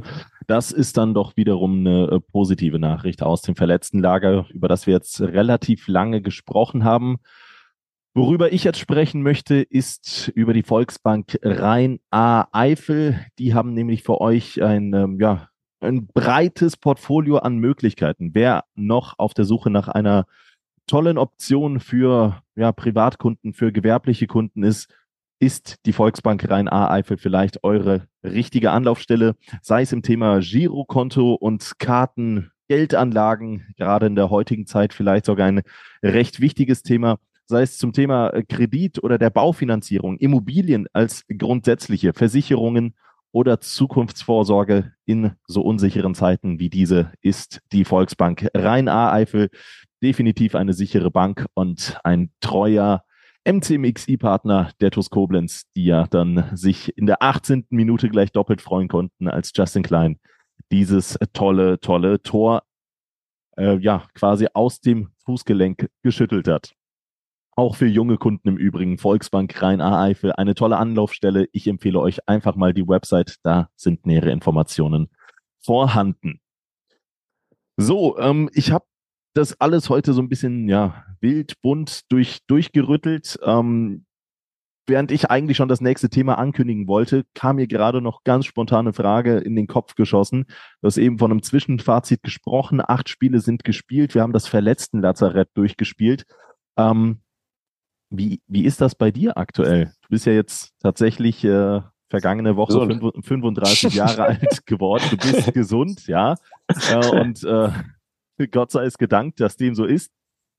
Das ist dann doch wiederum eine äh, positive Nachricht aus dem verletzten Lager, über das wir jetzt relativ lange gesprochen haben. Worüber ich jetzt sprechen möchte, ist über die Volksbank Rhein-A-Eifel. Die haben nämlich für euch ein, ähm, ja, ein breites Portfolio an Möglichkeiten. Wer noch auf der Suche nach einer tollen Option für ja, Privatkunden, für gewerbliche Kunden ist, ist die Volksbank Rhein-A-Eifel vielleicht eure richtige Anlaufstelle, sei es im Thema Girokonto und Karten, Geldanlagen, gerade in der heutigen Zeit vielleicht sogar ein recht wichtiges Thema, sei es zum Thema Kredit oder der Baufinanzierung, Immobilien als grundsätzliche Versicherungen oder Zukunftsvorsorge in so unsicheren Zeiten wie diese ist die Volksbank Rhein-A-Eifel definitiv eine sichere Bank und ein treuer MCMXI-Partner der TuS Koblenz, die ja dann sich in der 18. Minute gleich doppelt freuen konnten, als Justin Klein dieses tolle, tolle Tor äh, ja quasi aus dem Fußgelenk geschüttelt hat. Auch für junge Kunden im Übrigen, Volksbank Rhein-A-Eifel, eine tolle Anlaufstelle. Ich empfehle euch einfach mal die Website, da sind nähere Informationen vorhanden. So, ähm, ich habe das alles heute so ein bisschen ja wild, bunt durch, durchgerüttelt. Ähm, während ich eigentlich schon das nächste Thema ankündigen wollte, kam mir gerade noch ganz spontane Frage in den Kopf geschossen. Du hast eben von einem Zwischenfazit gesprochen. Acht Spiele sind gespielt. Wir haben das verletzten Lazarett durchgespielt. Ähm, wie, wie ist das bei dir aktuell? Du bist ja jetzt tatsächlich äh, vergangene Woche Gesund. 35 Jahre alt geworden. Du bist gesund, ja. Äh, und äh, Gott sei es gedankt, dass dem so ist.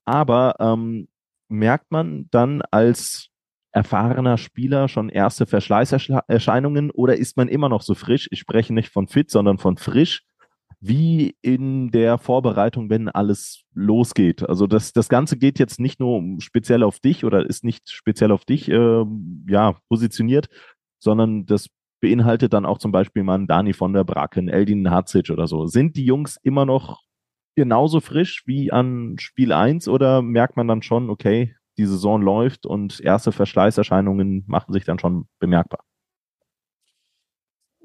Aber ähm, merkt man dann als erfahrener Spieler schon erste Verschleißerscheinungen oder ist man immer noch so frisch? Ich spreche nicht von fit, sondern von frisch, wie in der Vorbereitung, wenn alles losgeht. Also das, das Ganze geht jetzt nicht nur speziell auf dich oder ist nicht speziell auf dich äh, ja, positioniert, sondern das beinhaltet dann auch zum Beispiel mal einen Dani von der Bracken, Eldin Hatzic oder so. Sind die Jungs immer noch genauso frisch wie an Spiel 1 oder merkt man dann schon, okay, die Saison läuft und erste Verschleißerscheinungen machen sich dann schon bemerkbar?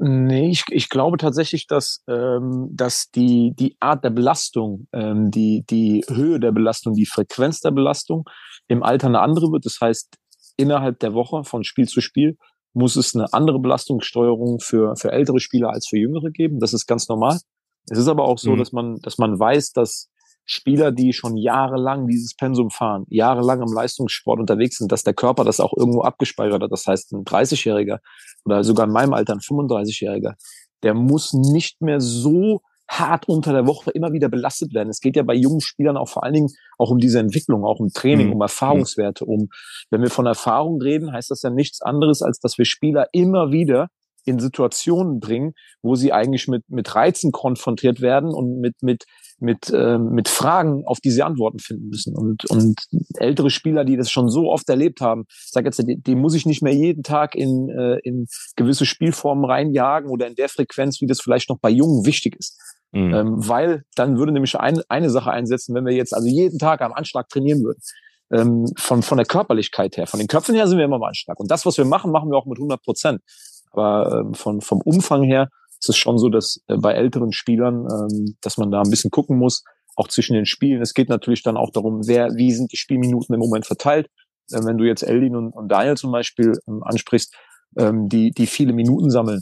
Nee, ich, ich glaube tatsächlich, dass, ähm, dass die, die Art der Belastung, ähm, die, die Höhe der Belastung, die Frequenz der Belastung im Alter eine andere wird. Das heißt, innerhalb der Woche von Spiel zu Spiel muss es eine andere Belastungssteuerung für, für ältere Spieler als für jüngere geben. Das ist ganz normal. Es ist aber auch so, mhm. dass man, dass man weiß, dass Spieler, die schon jahrelang dieses Pensum fahren, jahrelang im Leistungssport unterwegs sind, dass der Körper das auch irgendwo abgespeichert hat. Das heißt, ein 30-Jähriger oder sogar in meinem Alter ein 35-Jähriger, der muss nicht mehr so hart unter der Woche immer wieder belastet werden. Es geht ja bei jungen Spielern auch vor allen Dingen auch um diese Entwicklung, auch um Training, mhm. um Erfahrungswerte, um, wenn wir von Erfahrung reden, heißt das ja nichts anderes, als dass wir Spieler immer wieder in Situationen bringen, wo sie eigentlich mit, mit Reizen konfrontiert werden und mit, mit, mit, äh, mit Fragen, auf die sie Antworten finden müssen. Und, und ältere Spieler, die das schon so oft erlebt haben, sag jetzt, die, die muss ich nicht mehr jeden Tag in, äh, in gewisse Spielformen reinjagen oder in der Frequenz, wie das vielleicht noch bei Jungen wichtig ist. Mhm. Ähm, weil dann würde nämlich ein, eine Sache einsetzen, wenn wir jetzt also jeden Tag am Anschlag trainieren würden. Ähm, von, von der Körperlichkeit her, von den Köpfen her sind wir immer am Anschlag. Und das, was wir machen, machen wir auch mit 100 Prozent. Aber ähm, von, vom Umfang her ist es schon so, dass äh, bei älteren Spielern, ähm, dass man da ein bisschen gucken muss, auch zwischen den Spielen. Es geht natürlich dann auch darum, wer, wie sind die Spielminuten im Moment verteilt. Äh, wenn du jetzt Eldin und, und Daniel zum Beispiel ähm, ansprichst, ähm, die, die viele Minuten sammeln,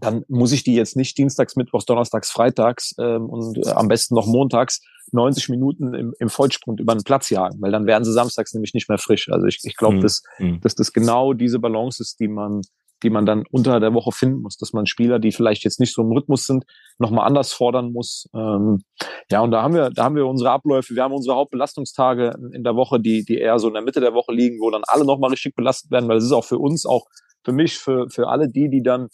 dann muss ich die jetzt nicht dienstags, mittwochs, donnerstags, freitags ähm, und äh, am besten noch montags 90 Minuten im, im Vollsprint über den Platz jagen, weil dann werden sie samstags nämlich nicht mehr frisch. Also ich, ich glaube, mhm. dass, mhm. dass das genau diese Balance ist, die man, die man dann unter der Woche finden muss, dass man Spieler, die vielleicht jetzt nicht so im Rhythmus sind, nochmal anders fordern muss. Ähm, ja, und da haben wir, da haben wir unsere Abläufe, wir haben unsere Hauptbelastungstage in der Woche, die, die eher so in der Mitte der Woche liegen, wo dann alle nochmal richtig belastet werden, weil es ist auch für uns, auch für mich, für, für alle die, die dann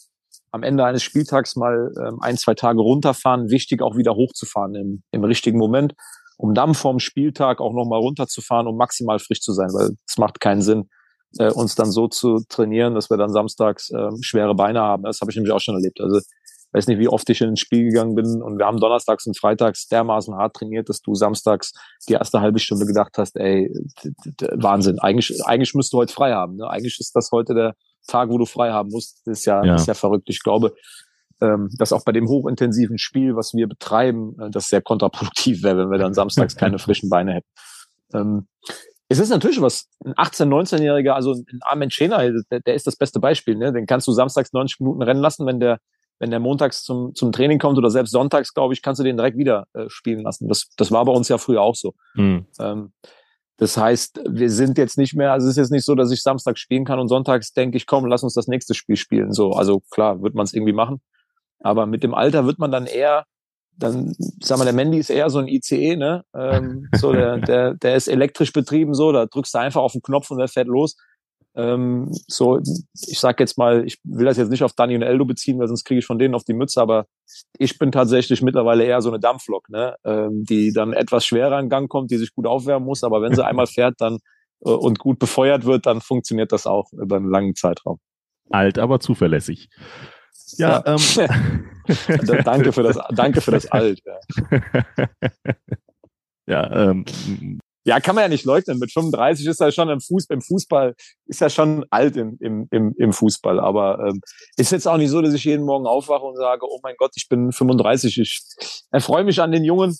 am Ende eines Spieltags mal ähm, ein, zwei Tage runterfahren, wichtig auch wieder hochzufahren im, im richtigen Moment, um dann vorm Spieltag auch nochmal runterzufahren, um maximal frisch zu sein, weil es macht keinen Sinn, äh, uns dann so zu trainieren, dass wir dann samstags äh, schwere Beine haben. Das habe ich nämlich auch schon erlebt. Also weiß nicht, wie oft ich in ein Spiel gegangen bin und wir haben donnerstags und freitags dermaßen hart trainiert, dass du samstags die erste halbe Stunde gedacht hast, ey, Wahnsinn, eigentlich, eigentlich müsst du heute frei haben. Ne? Eigentlich ist das heute der, Tag, wo du frei haben musst, ist ja, ja. ist ja verrückt. Ich glaube, ähm, dass auch bei dem hochintensiven Spiel, was wir betreiben, äh, das sehr kontraproduktiv wäre, wenn wir dann samstags keine frischen Beine hätten. Ähm, es ist natürlich was, ein 18-, 19-Jähriger, also ein Armin Schena, der, der, ist das beste Beispiel, ne? Den kannst du samstags 90 Minuten rennen lassen, wenn der, wenn der montags zum, zum Training kommt oder selbst sonntags, glaube ich, kannst du den direkt wieder äh, spielen lassen. Das, das war bei uns ja früher auch so. Mhm. Ähm, das heißt, wir sind jetzt nicht mehr, also es ist jetzt nicht so, dass ich Samstag spielen kann und sonntags denke ich, komm, lass uns das nächste Spiel spielen. So, also klar, wird man es irgendwie machen. Aber mit dem Alter wird man dann eher, dann, sag mal, der Mandy ist eher so ein ICE, ne? Ähm, so, der, der, der ist elektrisch betrieben, so, da drückst du einfach auf den Knopf und der fährt los. Ähm, so, ich sag jetzt mal, ich will das jetzt nicht auf Dani und Eldo beziehen, weil sonst kriege ich von denen auf die Mütze, aber ich bin tatsächlich mittlerweile eher so eine Dampflok, ne? ähm, die dann etwas schwerer in Gang kommt, die sich gut aufwärmen muss, aber wenn sie einmal fährt dann äh, und gut befeuert wird, dann funktioniert das auch über einen langen Zeitraum. Alt, aber zuverlässig. Ja, ja. Ähm. danke für das, danke für das Alt. Ja, ja ähm, ja, kann man ja nicht leugnen. Mit 35 ist er schon im Fußball, im Fußball ist er schon alt im, im, im, im Fußball. Aber ähm, ist jetzt auch nicht so, dass ich jeden Morgen aufwache und sage, oh mein Gott, ich bin 35. Ich erfreue mich an den Jungen,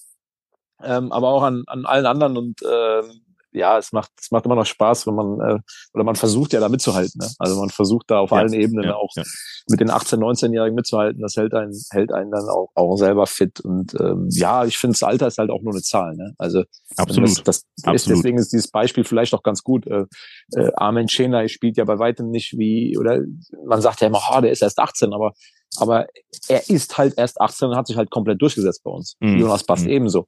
ähm, aber auch an, an allen anderen und ähm, ja, es macht, es macht immer noch Spaß, wenn man, äh, oder man versucht ja da mitzuhalten. Ne? Also man versucht da auf ja, allen Ebenen ja, auch ja. mit den 18-, 19-Jährigen mitzuhalten. Das hält einen, hält einen dann auch, auch selber fit. Und ähm, ja, ich finde, das Alter ist halt auch nur eine Zahl. Ne? Also Absolut. Das, das Absolut. Ist, deswegen ist dieses Beispiel vielleicht auch ganz gut. Äh, äh, Armin Schenay spielt ja bei weitem nicht wie, oder man sagt ja immer, oh, der ist erst 18, aber aber er ist halt erst 18 und hat sich halt komplett durchgesetzt bei uns. Mhm. Jonas passt mhm. ebenso.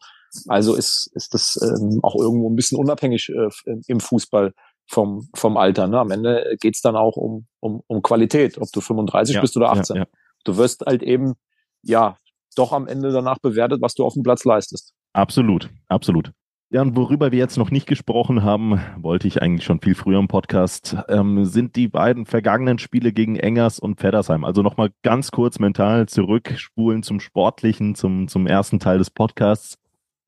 Also ist, ist das ähm, auch irgendwo ein bisschen unabhängig äh, im Fußball vom, vom Alter. Ne? Am Ende geht's dann auch um, um, um Qualität, ob du 35 ja, bist oder 18. Ja, ja. Du wirst halt eben, ja, doch am Ende danach bewertet, was du auf dem Platz leistest. Absolut, absolut. Ja, und worüber wir jetzt noch nicht gesprochen haben, wollte ich eigentlich schon viel früher im Podcast, ähm, sind die beiden vergangenen Spiele gegen Engers und Feddersheim. Also nochmal ganz kurz mental zurückspulen zum Sportlichen, zum, zum ersten Teil des Podcasts.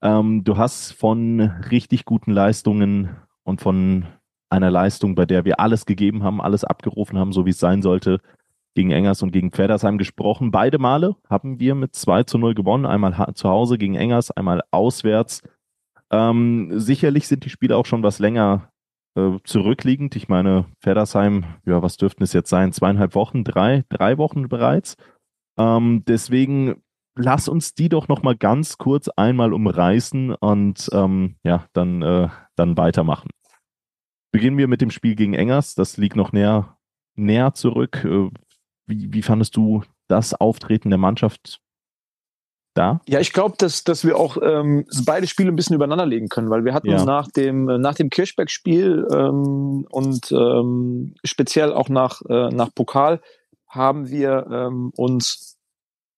Ähm, du hast von richtig guten Leistungen und von einer Leistung, bei der wir alles gegeben haben, alles abgerufen haben, so wie es sein sollte, gegen Engers und gegen Pferdersheim gesprochen. Beide Male haben wir mit 2 zu 0 gewonnen. Einmal zu Hause gegen Engers, einmal auswärts. Ähm, sicherlich sind die Spiele auch schon was länger äh, zurückliegend. Ich meine, Pferdersheim, ja, was dürften es jetzt sein? Zweieinhalb Wochen, drei, drei Wochen bereits. Ähm, deswegen lass uns die doch noch mal ganz kurz einmal umreißen und ähm, ja, dann, äh, dann weitermachen. Beginnen wir mit dem Spiel gegen Engers. Das liegt noch näher, näher zurück. Äh, wie, wie fandest du das Auftreten der Mannschaft da? Ja, ich glaube, dass, dass wir auch ähm, beide Spiele ein bisschen übereinander legen können, weil wir hatten ja. nach dem, nach dem Kirchberg-Spiel ähm, und ähm, speziell auch nach, äh, nach Pokal haben wir ähm, uns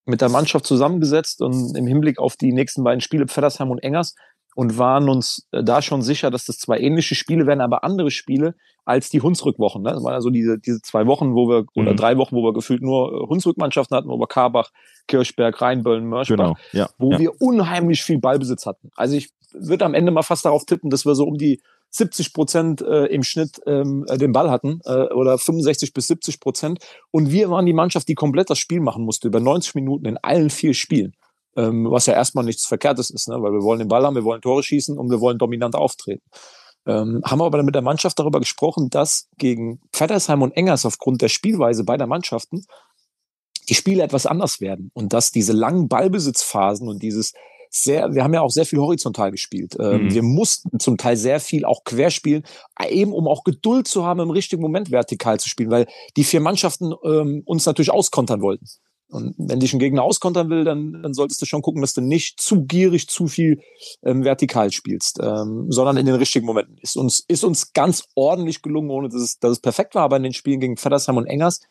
mit der Mannschaft zusammengesetzt und im Hinblick auf die nächsten beiden Spiele, Pfeddersheim und Engers, und waren uns äh, da schon sicher, dass das zwei ähnliche Spiele werden, aber andere Spiele als die Hunsrückwochen. Ne? Das waren also diese, diese zwei Wochen, wo wir, oder mhm. drei Wochen, wo wir gefühlt nur äh, Hunsrückmannschaften hatten, Oberkarbach, Kirchberg, Rheinböllen, Mörschbach, genau. ja. wo ja. wir unheimlich viel Ballbesitz hatten. Also ich würde am Ende mal fast darauf tippen, dass wir so um die 70 Prozent äh, im Schnitt ähm, äh, den Ball hatten äh, oder 65 bis 70 Prozent. Und wir waren die Mannschaft, die komplett das Spiel machen musste, über 90 Minuten in allen vier Spielen. Ähm, was ja erstmal nichts Verkehrtes ist, ne? weil wir wollen den Ball haben, wir wollen Tore schießen und wir wollen dominant auftreten. Ähm, haben aber dann mit der Mannschaft darüber gesprochen, dass gegen Pfeddersheim und Engers aufgrund der Spielweise beider Mannschaften die Spiele etwas anders werden und dass diese langen Ballbesitzphasen und dieses sehr, wir haben ja auch sehr viel horizontal gespielt. Ähm, mhm. Wir mussten zum Teil sehr viel auch querspielen, eben um auch Geduld zu haben, im richtigen Moment vertikal zu spielen, weil die vier Mannschaften ähm, uns natürlich auskontern wollten. Und wenn dich ein Gegner auskontern will, dann, dann solltest du schon gucken, dass du nicht zu gierig zu viel ähm, vertikal spielst, ähm, sondern in den richtigen Momenten. Ist uns, ist uns ganz ordentlich gelungen, ohne dass es, dass es perfekt war, aber in den Spielen gegen Feddersheim und Engers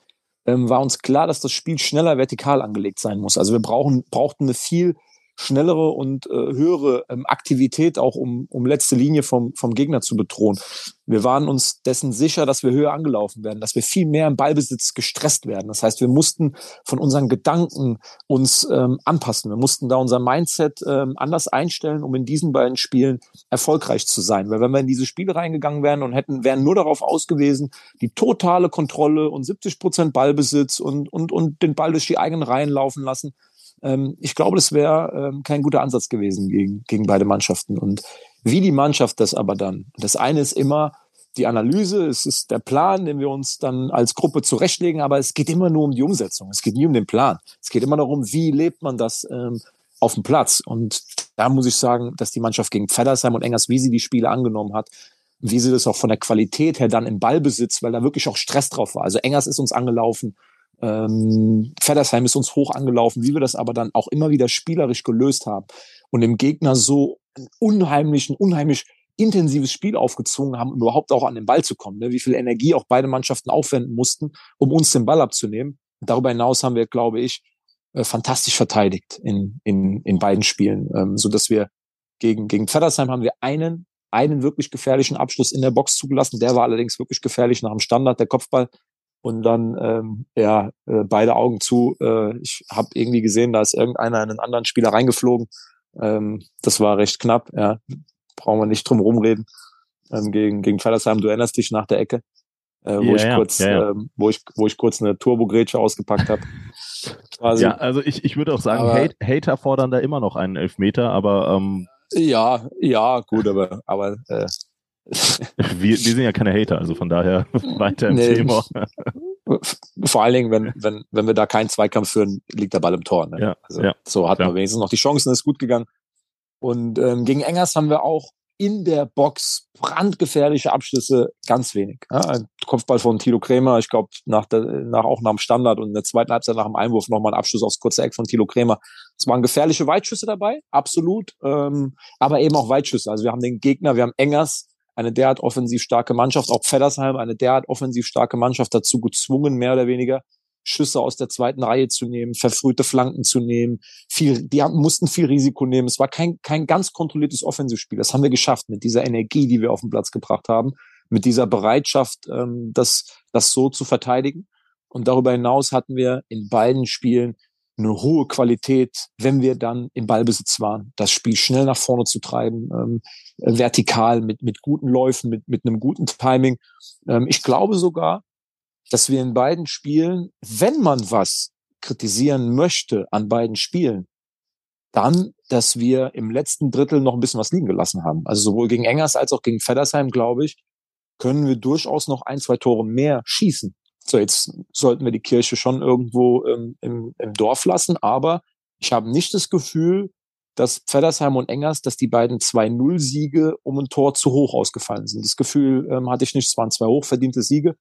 ähm, war uns klar, dass das Spiel schneller vertikal angelegt sein muss. Also wir brauchen, brauchten eine viel schnellere und äh, höhere ähm, Aktivität, auch um, um letzte Linie vom, vom Gegner zu bedrohen. Wir waren uns dessen sicher, dass wir höher angelaufen werden, dass wir viel mehr im Ballbesitz gestresst werden. Das heißt, wir mussten von unseren Gedanken uns ähm, anpassen. Wir mussten da unser Mindset ähm, anders einstellen, um in diesen beiden Spielen erfolgreich zu sein. Weil wenn wir in diese Spiele reingegangen wären und hätten, wären nur darauf ausgewiesen, die totale Kontrolle und 70 Prozent Ballbesitz und, und, und den Ball durch die eigenen Reihen laufen lassen, ähm, ich glaube, das wäre ähm, kein guter Ansatz gewesen gegen, gegen beide Mannschaften. Und wie die Mannschaft das aber dann, das eine ist immer die Analyse, es ist der Plan, den wir uns dann als Gruppe zurechtlegen, aber es geht immer nur um die Umsetzung. Es geht nie um den Plan. Es geht immer darum, wie lebt man das ähm, auf dem Platz. Und da muss ich sagen, dass die Mannschaft gegen Feddersheim und Engers, wie sie die Spiele angenommen hat, wie sie das auch von der Qualität her dann im Ballbesitz, weil da wirklich auch Stress drauf war. Also Engers ist uns angelaufen, ähm, Feddersheim ist uns hoch angelaufen, wie wir das aber dann auch immer wieder spielerisch gelöst haben und dem Gegner so einen unheimlichen, unheimlich intensives Spiel aufgezwungen haben, um überhaupt auch an den Ball zu kommen. Ne? Wie viel Energie auch beide Mannschaften aufwenden mussten, um uns den Ball abzunehmen. darüber hinaus haben wir, glaube ich, äh, fantastisch verteidigt in, in, in beiden Spielen, ähm, so dass wir gegen, gegen Feddersheim haben wir einen, einen wirklich gefährlichen Abschluss in der Box zugelassen. Der war allerdings wirklich gefährlich nach dem Standard. Der Kopfball und dann ähm, ja äh, beide Augen zu. Äh, ich habe irgendwie gesehen, da ist irgendeiner in einen anderen Spieler reingeflogen. Ähm, das war recht knapp. Ja, brauchen wir nicht drum rumreden. Ähm, gegen gegen Fellersheim, du erinnerst dich nach der Ecke, äh, wo ja, ich ja, kurz, ja, ähm, wo ich wo ich kurz eine Turbogrätsche ausgepackt habe. Ja, also ich, ich würde auch sagen, aber, Hate, Hater fordern da immer noch einen Elfmeter, aber ähm, ja, ja, gut, aber aber äh, wir, wir sind ja keine Hater, also von daher weiter im nee, Thema. Vor allen Dingen, wenn, wenn, wenn wir da keinen Zweikampf führen, liegt der Ball im Tor. Ne? Ja, also, ja, so hat man wenigstens noch die Chancen, ist gut gegangen. Und ähm, gegen Engers haben wir auch in der Box brandgefährliche Abschlüsse ganz wenig. Ja, ein Kopfball von Tilo Krämer, ich glaube, nach der, nach, auch nach dem Standard und in der zweiten Halbzeit nach dem Einwurf nochmal ein Abschluss aufs kurze Eck von Tilo Krämer. Es waren gefährliche Weitschüsse dabei, absolut, ähm, aber eben auch Weitschüsse. Also wir haben den Gegner, wir haben Engers eine derart offensiv starke Mannschaft, auch Feddersheim, eine derart offensiv starke Mannschaft dazu gezwungen, mehr oder weniger Schüsse aus der zweiten Reihe zu nehmen, verfrühte Flanken zu nehmen. Viel, die haben, mussten viel Risiko nehmen. Es war kein, kein ganz kontrolliertes Offensivspiel. Das haben wir geschafft mit dieser Energie, die wir auf den Platz gebracht haben, mit dieser Bereitschaft, ähm, das, das so zu verteidigen. Und darüber hinaus hatten wir in beiden Spielen eine hohe Qualität, wenn wir dann im Ballbesitz waren, das Spiel schnell nach vorne zu treiben, ähm, äh, vertikal mit, mit guten Läufen, mit, mit einem guten Timing. Ähm, ich glaube sogar, dass wir in beiden Spielen, wenn man was kritisieren möchte an beiden Spielen, dann, dass wir im letzten Drittel noch ein bisschen was liegen gelassen haben. Also sowohl gegen Engers als auch gegen Feddersheim, glaube ich, können wir durchaus noch ein, zwei Tore mehr schießen. So, jetzt sollten wir die Kirche schon irgendwo ähm, im, im Dorf lassen, aber Ich habe nicht das Gefühl, dass Pfeddersheim und Engers, dass die beiden 2-0-Siege um ein Tor zu hoch ausgefallen sind. Das Gefühl ähm, hatte ich nicht. Es waren zwei hochverdiente Siege,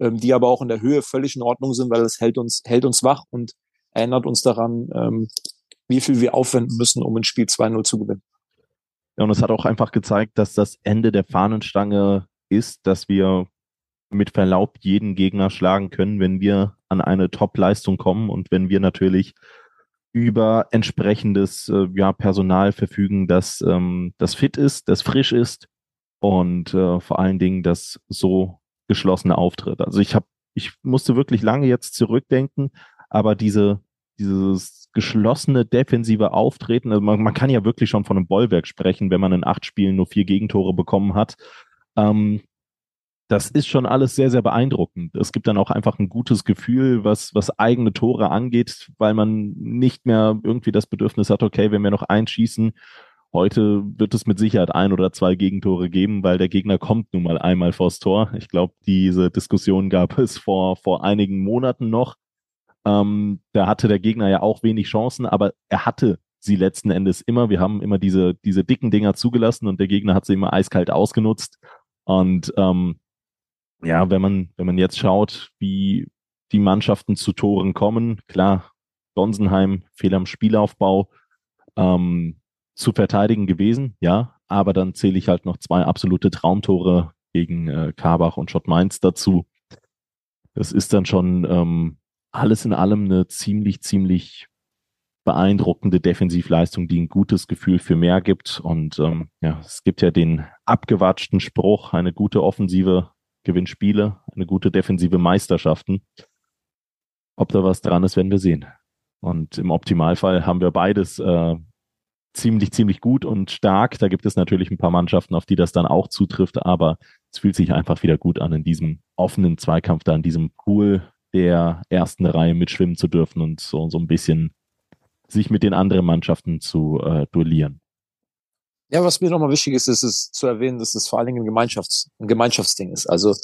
ähm, die aber auch in der Höhe völlig in Ordnung sind, weil es hält uns, hält uns wach und erinnert uns daran, ähm, wie viel wir aufwenden müssen, um ein Spiel 2-0 zu gewinnen. Ja, und es hat auch einfach gezeigt, dass das Ende der Fahnenstange ist, dass wir mit Verlaub jeden Gegner schlagen können, wenn wir an eine Top-Leistung kommen und wenn wir natürlich über entsprechendes äh, ja, Personal verfügen, das, ähm, das fit ist, das frisch ist und äh, vor allen Dingen das so geschlossene Auftritt. Also ich habe, ich musste wirklich lange jetzt zurückdenken, aber diese, dieses geschlossene defensive Auftreten, also man, man kann ja wirklich schon von einem Bollwerk sprechen, wenn man in acht Spielen nur vier Gegentore bekommen hat. Ähm, das ist schon alles sehr, sehr beeindruckend. Es gibt dann auch einfach ein gutes Gefühl, was, was eigene Tore angeht, weil man nicht mehr irgendwie das Bedürfnis hat, okay, wenn wir noch einschießen, heute wird es mit Sicherheit ein oder zwei Gegentore geben, weil der Gegner kommt nun mal einmal vors Tor. Ich glaube, diese Diskussion gab es vor, vor einigen Monaten noch. Ähm, da hatte der Gegner ja auch wenig Chancen, aber er hatte sie letzten Endes immer. Wir haben immer diese, diese dicken Dinger zugelassen und der Gegner hat sie immer eiskalt ausgenutzt. Und ähm, ja, wenn man, wenn man jetzt schaut, wie die Mannschaften zu Toren kommen, klar, Donsenheim, Fehler am Spielaufbau, ähm, zu verteidigen gewesen, ja, aber dann zähle ich halt noch zwei absolute Traumtore gegen äh, Karbach und Schott Mainz dazu. Das ist dann schon ähm, alles in allem eine ziemlich, ziemlich beeindruckende Defensivleistung, die ein gutes Gefühl für mehr gibt. Und ähm, ja, es gibt ja den abgewatschten Spruch, eine gute Offensive gewinnt Spiele, eine gute defensive Meisterschaften. Ob da was dran ist, werden wir sehen. Und im Optimalfall haben wir beides äh, ziemlich, ziemlich gut und stark. Da gibt es natürlich ein paar Mannschaften, auf die das dann auch zutrifft, aber es fühlt sich einfach wieder gut an, in diesem offenen Zweikampf da, in diesem Pool der ersten Reihe mitschwimmen zu dürfen und so, so ein bisschen sich mit den anderen Mannschaften zu äh, duellieren. Ja, was mir nochmal wichtig ist, ist es zu erwähnen, dass es vor allen Dingen ein, Gemeinschafts-, ein Gemeinschaftsding ist. Also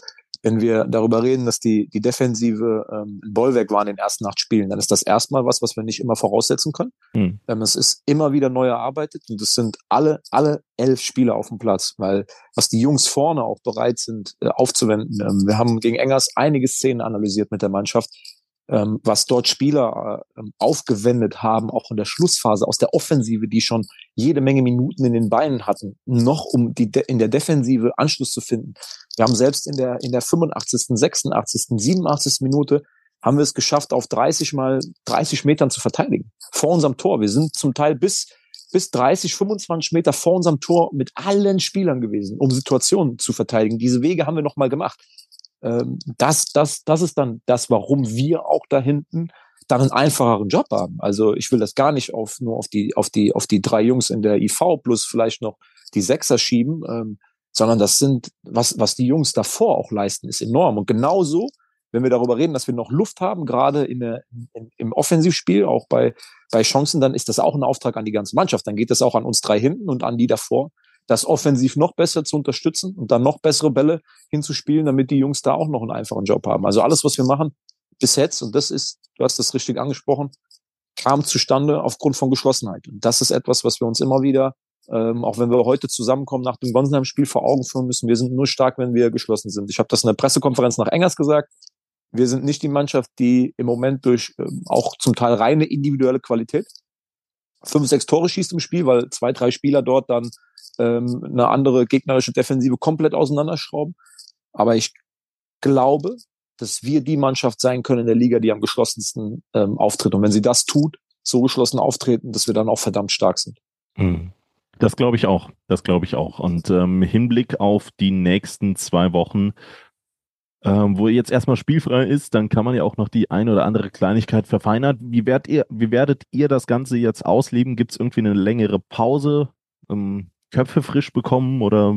wenn wir darüber reden, dass die, die Defensive ähm, ein Bollwerk war in den ersten acht Spielen, dann ist das erstmal was, was wir nicht immer voraussetzen können. Mhm. Ähm, es ist immer wieder neu erarbeitet und es sind alle, alle elf Spieler auf dem Platz, weil was die Jungs vorne auch bereit sind äh, aufzuwenden. Ähm, wir haben gegen Engers einige Szenen analysiert mit der Mannschaft, ähm, was dort Spieler äh, aufgewendet haben, auch in der Schlussphase aus der Offensive, die schon jede Menge Minuten in den Beinen hatten, noch um die in der Defensive Anschluss zu finden. Wir haben selbst in der in der 85., 86., 87. Minute haben wir es geschafft, auf 30 mal 30 Metern zu verteidigen. Vor unserem Tor. Wir sind zum Teil bis bis 30, 25 Meter vor unserem Tor mit allen Spielern gewesen, um Situationen zu verteidigen. Diese Wege haben wir noch mal gemacht. Ähm, das, das, das ist dann das, warum wir auch da hinten dann einen einfacheren Job haben. Also ich will das gar nicht auf, nur auf die, auf die, auf die drei Jungs in der IV plus vielleicht noch die Sechser schieben, ähm, sondern das sind, was, was die Jungs davor auch leisten, ist enorm. Und genauso, wenn wir darüber reden, dass wir noch Luft haben, gerade in der, in, im Offensivspiel, auch bei, bei Chancen, dann ist das auch ein Auftrag an die ganze Mannschaft. Dann geht das auch an uns drei hinten und an die davor, das offensiv noch besser zu unterstützen und dann noch bessere Bälle hinzuspielen, damit die Jungs da auch noch einen einfachen Job haben. Also alles, was wir machen bis jetzt, und das ist, du hast das richtig angesprochen, kam zustande aufgrund von Geschlossenheit. Und das ist etwas, was wir uns immer wieder, ähm, auch wenn wir heute zusammenkommen nach dem Gonsenheim-Spiel vor Augen führen müssen, wir sind nur stark, wenn wir geschlossen sind. Ich habe das in der Pressekonferenz nach Engers gesagt. Wir sind nicht die Mannschaft, die im Moment durch ähm, auch zum Teil reine individuelle Qualität fünf, sechs Tore schießt im Spiel, weil zwei, drei Spieler dort dann ähm, eine andere gegnerische Defensive komplett auseinanderschrauben. Aber ich glaube, dass wir die Mannschaft sein können in der Liga, die am geschlossensten ähm, auftritt. Und wenn sie das tut, so geschlossen auftreten, dass wir dann auch verdammt stark sind. Hm. Das glaube ich auch. Das glaube ich auch. Und ähm, Hinblick auf die nächsten zwei Wochen, ähm, wo jetzt erstmal spielfrei ist, dann kann man ja auch noch die eine oder andere Kleinigkeit verfeinern. Wie, werdet ihr, wie werdet ihr das Ganze jetzt ausleben? Gibt es irgendwie eine längere Pause? Ähm, Köpfe frisch bekommen oder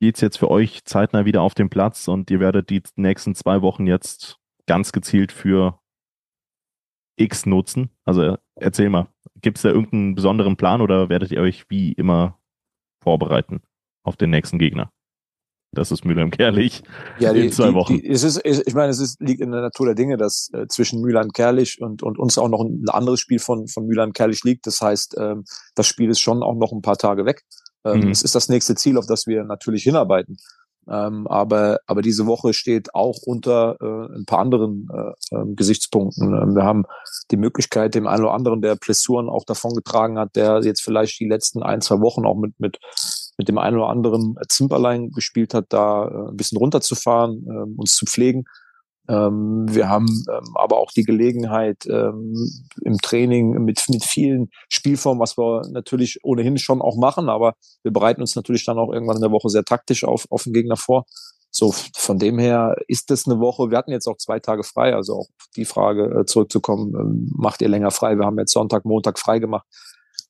geht's jetzt für euch zeitnah wieder auf den Platz und ihr werdet die nächsten zwei Wochen jetzt ganz gezielt für X nutzen? Also erzähl mal, gibt es da irgendeinen besonderen Plan oder werdet ihr euch wie immer vorbereiten auf den nächsten Gegner? Das ist Mülheim-Kerlich ja, die, in zwei die, Wochen. Die, es ist, ich meine, es ist, liegt in der Natur der Dinge, dass äh, zwischen Mülheim-Kerlich und, und uns auch noch ein anderes Spiel von, von Mülheim-Kerlich liegt. Das heißt, ähm, das Spiel ist schon auch noch ein paar Tage weg. Ähm, mhm. Es ist das nächste Ziel, auf das wir natürlich hinarbeiten. Ähm, aber, aber diese Woche steht auch unter äh, ein paar anderen äh, äh, Gesichtspunkten. Ähm, wir haben die Möglichkeit, dem einen oder anderen, der Plessuren auch davon getragen hat, der jetzt vielleicht die letzten ein, zwei Wochen auch mit, mit, mit dem einen oder anderen Zimperlein gespielt hat, da äh, ein bisschen runterzufahren, äh, uns zu pflegen. Ähm, wir haben ähm, aber auch die Gelegenheit ähm, im Training mit, mit vielen Spielformen, was wir natürlich ohnehin schon auch machen, aber wir bereiten uns natürlich dann auch irgendwann in der Woche sehr taktisch auf, auf den Gegner vor. So, von dem her ist das eine Woche. Wir hatten jetzt auch zwei Tage frei, also auch die Frage äh, zurückzukommen, ähm, macht ihr länger frei? Wir haben jetzt Sonntag, Montag frei gemacht.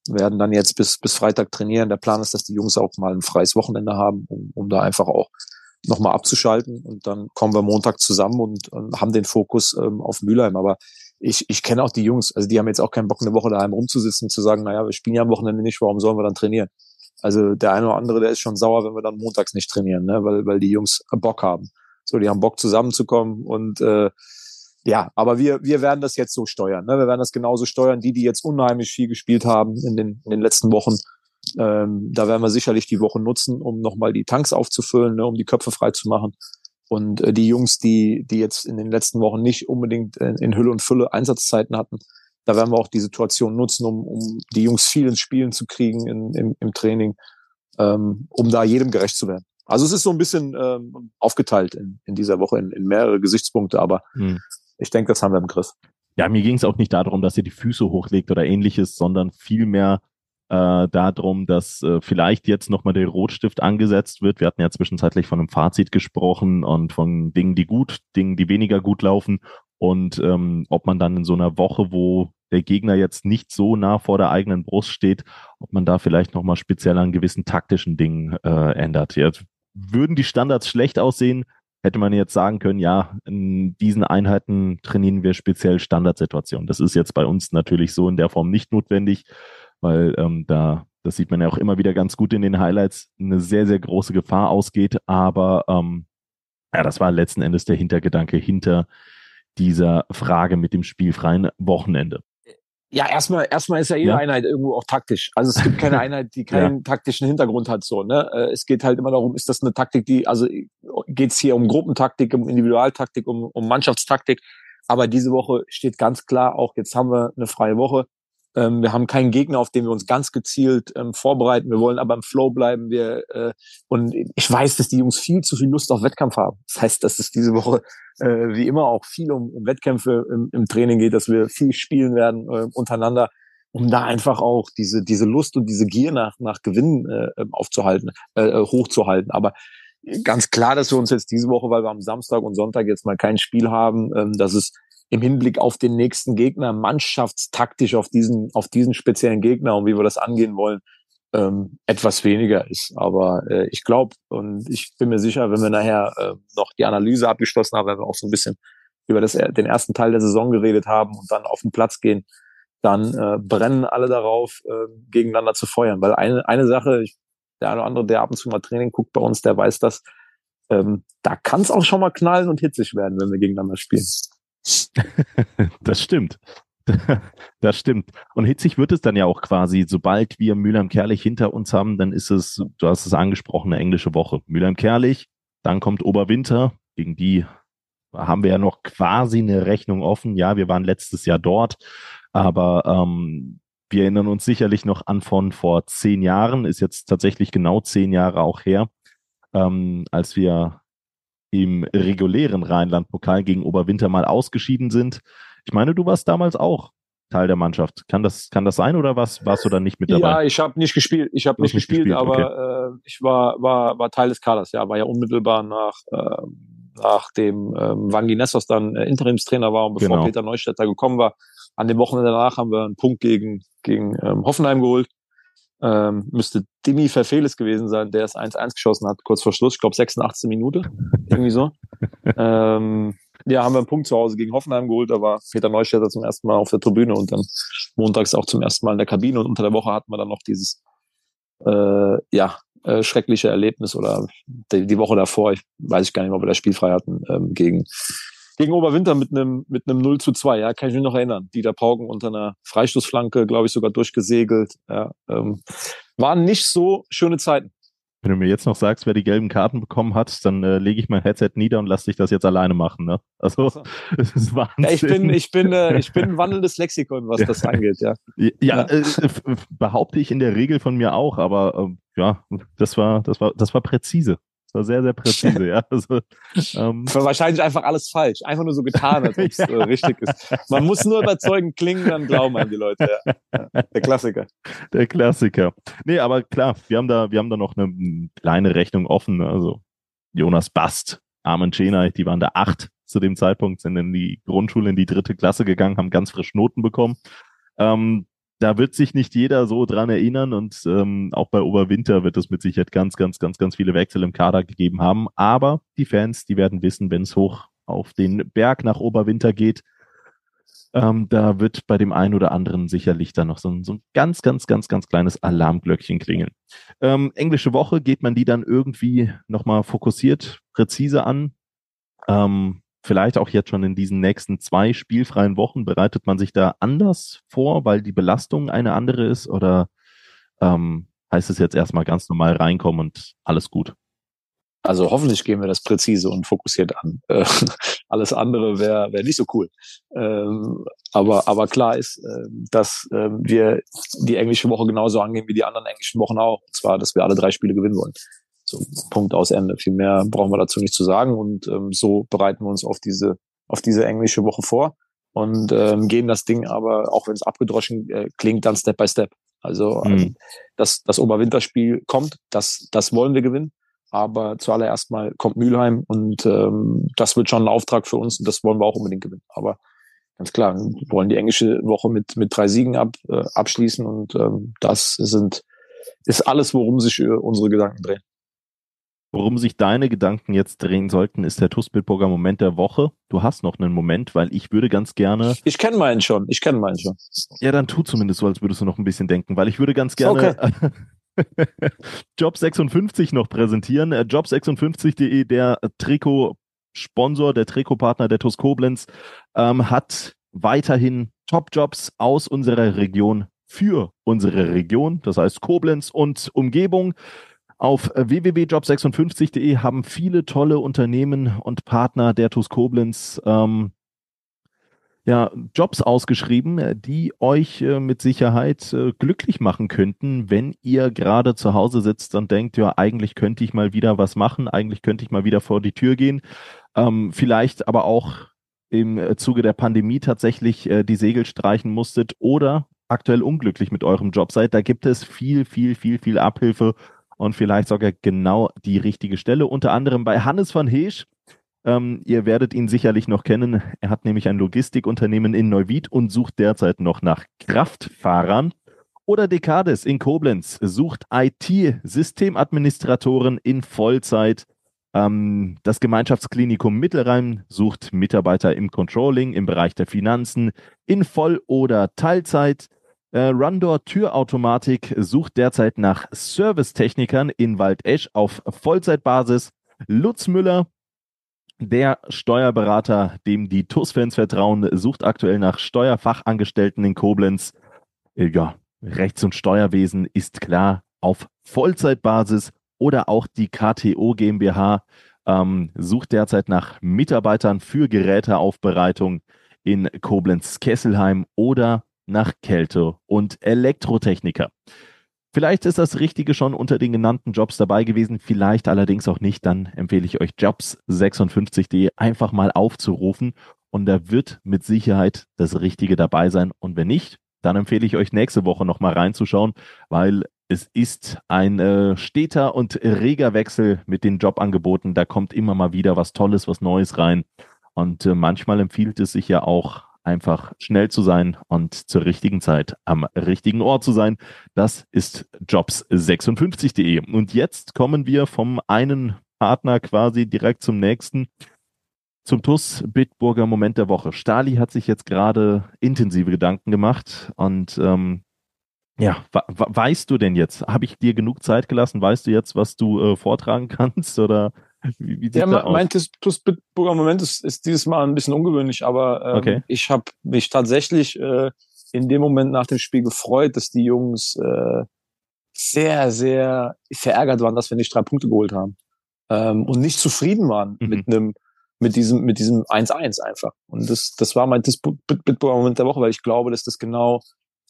Werden dann jetzt bis, bis Freitag trainieren. Der Plan ist, dass die Jungs auch mal ein freies Wochenende haben, um, um da einfach auch nochmal abzuschalten und dann kommen wir Montag zusammen und, und haben den Fokus ähm, auf Mülheim. Aber ich, ich kenne auch die Jungs, also die haben jetzt auch keinen Bock, eine Woche daheim rumzusitzen, zu sagen, naja, wir spielen ja am Wochenende nicht, warum sollen wir dann trainieren? Also der eine oder andere, der ist schon sauer, wenn wir dann montags nicht trainieren, ne? weil, weil die Jungs Bock haben. So, die haben Bock zusammenzukommen und äh, ja, aber wir, wir werden das jetzt so steuern. Ne? Wir werden das genauso steuern. Die, die jetzt unheimlich viel gespielt haben in den, in den letzten Wochen, ähm, da werden wir sicherlich die Woche nutzen, um nochmal die Tanks aufzufüllen, ne, um die Köpfe frei zu machen. Und äh, die Jungs, die, die jetzt in den letzten Wochen nicht unbedingt in, in Hülle und Fülle Einsatzzeiten hatten, da werden wir auch die Situation nutzen, um, um die Jungs viel ins Spielen zu kriegen in, im, im Training, ähm, um da jedem gerecht zu werden. Also es ist so ein bisschen ähm, aufgeteilt in, in dieser Woche in, in mehrere Gesichtspunkte, aber hm. ich denke, das haben wir im Griff. Ja, mir ging es auch nicht darum, dass ihr die Füße hochlegt oder ähnliches, sondern vielmehr äh, darum, dass äh, vielleicht jetzt nochmal der Rotstift angesetzt wird. Wir hatten ja zwischenzeitlich von einem Fazit gesprochen und von Dingen, die gut, Dingen, die weniger gut laufen. Und ähm, ob man dann in so einer Woche, wo der Gegner jetzt nicht so nah vor der eigenen Brust steht, ob man da vielleicht nochmal speziell an gewissen taktischen Dingen äh, ändert. Jetzt würden die Standards schlecht aussehen, hätte man jetzt sagen können, ja, in diesen Einheiten trainieren wir speziell Standardsituationen. Das ist jetzt bei uns natürlich so in der Form nicht notwendig weil ähm, da, das sieht man ja auch immer wieder ganz gut in den Highlights, eine sehr, sehr große Gefahr ausgeht. Aber ähm, ja, das war letzten Endes der Hintergedanke hinter dieser Frage mit dem spielfreien Wochenende. Ja, erstmal, erstmal ist ja jede ja. Einheit irgendwo auch taktisch. Also es gibt keine Einheit, die keinen ja. taktischen Hintergrund hat, so, ne? Äh, es geht halt immer darum, ist das eine Taktik, die, also geht es hier um Gruppentaktik, um Individualtaktik, um, um Mannschaftstaktik. Aber diese Woche steht ganz klar auch, jetzt haben wir eine freie Woche. Ähm, wir haben keinen Gegner, auf den wir uns ganz gezielt ähm, vorbereiten. Wir wollen aber im Flow bleiben. Wir, äh, und ich weiß, dass die Jungs viel zu viel Lust auf Wettkampf haben. Das heißt, dass es diese Woche äh, wie immer auch viel um, um Wettkämpfe im, im, Training geht, dass wir viel spielen werden äh, untereinander, um da einfach auch diese, diese Lust und diese Gier nach, nach Gewinnen äh, aufzuhalten, äh, äh hochzuhalten. Aber ganz klar, dass wir uns jetzt diese Woche, weil wir am Samstag und Sonntag jetzt mal kein Spiel haben, ähm, dass es im Hinblick auf den nächsten Gegner mannschaftstaktisch auf diesen, auf diesen speziellen Gegner und wie wir das angehen wollen, ähm, etwas weniger ist. Aber äh, ich glaube und ich bin mir sicher, wenn wir nachher äh, noch die Analyse abgeschlossen haben, wenn wir auch so ein bisschen über das, den ersten Teil der Saison geredet haben und dann auf den Platz gehen, dann äh, brennen alle darauf, äh, gegeneinander zu feuern. Weil eine, eine Sache, ich, der eine oder andere, der ab und zu mal Training guckt bei uns, der weiß das, ähm, da kann es auch schon mal knallen und hitzig werden, wenn wir gegeneinander spielen. das stimmt. Das stimmt. Und hitzig wird es dann ja auch quasi, sobald wir Mülheim-Kerlich hinter uns haben, dann ist es, du hast es angesprochen, eine englische Woche. Mülheim-Kerlich, dann kommt Oberwinter, gegen die haben wir ja noch quasi eine Rechnung offen. Ja, wir waren letztes Jahr dort, aber ähm, wir erinnern uns sicherlich noch an von vor zehn Jahren, ist jetzt tatsächlich genau zehn Jahre auch her, ähm, als wir im regulären Rheinland-Pokal gegen Oberwinter mal ausgeschieden sind. Ich meine, du warst damals auch Teil der Mannschaft. Kann das, kann das sein oder was, warst du dann nicht mit dabei? Ja, ich habe nicht gespielt. Ich habe nicht, nicht gespielt, gespielt, aber okay. äh, ich war, war, war Teil des Kaders. Ja, war ja unmittelbar nach, äh, nach dem ähm, Wangi Nessos dann äh, Interimstrainer war und bevor genau. Peter Neustädter gekommen war. An dem Wochenende danach haben wir einen Punkt gegen, gegen ähm, Hoffenheim geholt ähm, müsste Dimi Verfehles gewesen sein, der es 1-1 geschossen hat, kurz vor Schluss, ich glaube 86. Minute, irgendwie so. ähm, ja, haben wir einen Punkt zu Hause gegen Hoffenheim geholt, da war Peter Neustädter zum ersten Mal auf der Tribüne und dann montags auch zum ersten Mal in der Kabine und unter der Woche hatten wir dann noch dieses äh, ja, äh, schreckliche Erlebnis oder die, die, Woche davor, ich weiß ich gar nicht mehr, ob wir das Spiel frei hatten, ähm, gegen, gegen Oberwinter mit einem mit einem 0 zu 2, ja, kann ich mich noch erinnern. Dieter Pauken unter einer Freistoßflanke, glaube ich, sogar durchgesegelt. Ja, ähm, waren nicht so schöne Zeiten. Wenn du mir jetzt noch sagst, wer die gelben Karten bekommen hat, dann äh, lege ich mein Headset nieder und lass dich das jetzt alleine machen. Ne? Also es ist Wahnsinn. Ja, ich bin, ich bin, äh, ich bin ein wandelndes Lexikon, was das angeht. Ja, ja, ja. Äh, behaupte ich in der Regel von mir auch, aber äh, ja, das war, das war, das war präzise. Das war sehr, sehr präzise, ja. Also, ähm, wahrscheinlich einfach alles falsch. Einfach nur so getan, als ob es ja. äh, richtig ist. Man muss nur überzeugend klingen, dann glauben an die Leute. Ja. Der Klassiker. Der Klassiker. Nee, aber klar, wir haben da, wir haben da noch eine kleine Rechnung offen. Also Jonas Bast, Armin Chenay, die waren da acht zu dem Zeitpunkt, sind in die Grundschule in die dritte Klasse gegangen, haben ganz frisch Noten bekommen. Ähm, da wird sich nicht jeder so dran erinnern und ähm, auch bei Oberwinter wird es mit Sicherheit ganz, ganz, ganz, ganz viele Wechsel im Kader gegeben haben. Aber die Fans, die werden wissen, wenn es hoch auf den Berg nach Oberwinter geht, ähm, da wird bei dem einen oder anderen sicherlich dann noch so ein, so ein ganz, ganz, ganz, ganz kleines Alarmglöckchen klingeln. Ähm, englische Woche geht man die dann irgendwie nochmal fokussiert, präzise an. Ähm, vielleicht auch jetzt schon in diesen nächsten zwei spielfreien Wochen, bereitet man sich da anders vor, weil die Belastung eine andere ist oder ähm, heißt es jetzt erstmal ganz normal reinkommen und alles gut? Also hoffentlich gehen wir das präzise und fokussiert an. Äh, alles andere wäre wär nicht so cool. Ähm, aber, aber klar ist, äh, dass äh, wir die englische Woche genauso angehen wie die anderen englischen Wochen auch. Und zwar, dass wir alle drei Spiele gewinnen wollen. So, Punkt aus Ende. Viel mehr brauchen wir dazu nicht zu sagen. Und ähm, so bereiten wir uns auf diese, auf diese englische Woche vor und ähm, gehen das Ding aber, auch wenn es abgedroschen äh, klingt, dann Step by Step. Also mhm. ähm, das, das Oberwinterspiel kommt, das, das wollen wir gewinnen. Aber zuallererst mal kommt Mülheim und ähm, das wird schon ein Auftrag für uns und das wollen wir auch unbedingt gewinnen. Aber ganz klar, wir wollen die englische Woche mit, mit drei Siegen ab, äh, abschließen und ähm, das sind, ist alles, worum sich äh, unsere Gedanken drehen. Worum sich deine Gedanken jetzt drehen sollten, ist der Tussbildburger Moment der Woche. Du hast noch einen Moment, weil ich würde ganz gerne. Ich kenne meinen schon. Ich kenne meinen schon. Ja, dann tu zumindest so, als würdest du noch ein bisschen denken, weil ich würde ganz gerne okay. Job 56 noch präsentieren. Äh, Job56.de, der Trikot-Sponsor, der Trikotpartner der TUS Koblenz, ähm, hat weiterhin Top-Jobs aus unserer Region für unsere Region, das heißt Koblenz und Umgebung. Auf www.job56.de haben viele tolle Unternehmen und Partner der TUS Koblenz ähm, ja, Jobs ausgeschrieben, die euch äh, mit Sicherheit äh, glücklich machen könnten, wenn ihr gerade zu Hause sitzt und denkt, ja, eigentlich könnte ich mal wieder was machen, eigentlich könnte ich mal wieder vor die Tür gehen. Ähm, vielleicht aber auch im äh, Zuge der Pandemie tatsächlich äh, die Segel streichen musstet oder aktuell unglücklich mit eurem Job seid. Da gibt es viel, viel, viel, viel Abhilfe und vielleicht sogar genau die richtige Stelle. Unter anderem bei Hannes van Heesch. Ähm, ihr werdet ihn sicherlich noch kennen. Er hat nämlich ein Logistikunternehmen in Neuwied und sucht derzeit noch nach Kraftfahrern. Oder Decades in Koblenz sucht IT-Systemadministratoren in Vollzeit. Ähm, das Gemeinschaftsklinikum Mittelrhein sucht Mitarbeiter im Controlling, im Bereich der Finanzen in Voll- oder Teilzeit. Äh, Rundor Türautomatik sucht derzeit nach Servicetechnikern in Waldesch auf Vollzeitbasis. Lutz Müller, der Steuerberater, dem die TUS-Fans vertrauen, sucht aktuell nach Steuerfachangestellten in Koblenz. Äh, ja, Rechts- und Steuerwesen ist klar auf Vollzeitbasis oder auch die KTO GmbH ähm, sucht derzeit nach Mitarbeitern für Geräteaufbereitung in Koblenz-Kesselheim oder nach Kälte und Elektrotechniker. Vielleicht ist das Richtige schon unter den genannten Jobs dabei gewesen, vielleicht allerdings auch nicht. Dann empfehle ich euch jobs56.de einfach mal aufzurufen und da wird mit Sicherheit das Richtige dabei sein. Und wenn nicht, dann empfehle ich euch nächste Woche nochmal reinzuschauen, weil es ist ein äh, steter und reger Wechsel mit den Jobangeboten. Da kommt immer mal wieder was Tolles, was Neues rein. Und äh, manchmal empfiehlt es sich ja auch, einfach schnell zu sein und zur richtigen Zeit am richtigen Ort zu sein. Das ist jobs56.de. Und jetzt kommen wir vom einen Partner quasi direkt zum nächsten. Zum TUS Bitburger Moment der Woche. Stali hat sich jetzt gerade intensive Gedanken gemacht und ähm, Ja, weißt du denn jetzt? Habe ich dir genug Zeit gelassen? Weißt du jetzt, was du äh, vortragen kannst? Oder wie, wie ja, mein Tuss-Bitburger Moment ist, ist dieses Mal ein bisschen ungewöhnlich, aber ähm, okay. ich habe mich tatsächlich äh, in dem Moment nach dem Spiel gefreut, dass die Jungs äh, sehr, sehr verärgert waren, dass wir nicht drei Punkte geholt haben ähm, und nicht zufrieden waren mhm. mit einem mit diesem mit diesem 1-1 einfach. Und das das war mein Bitburger Moment der Woche, weil ich glaube, dass das genau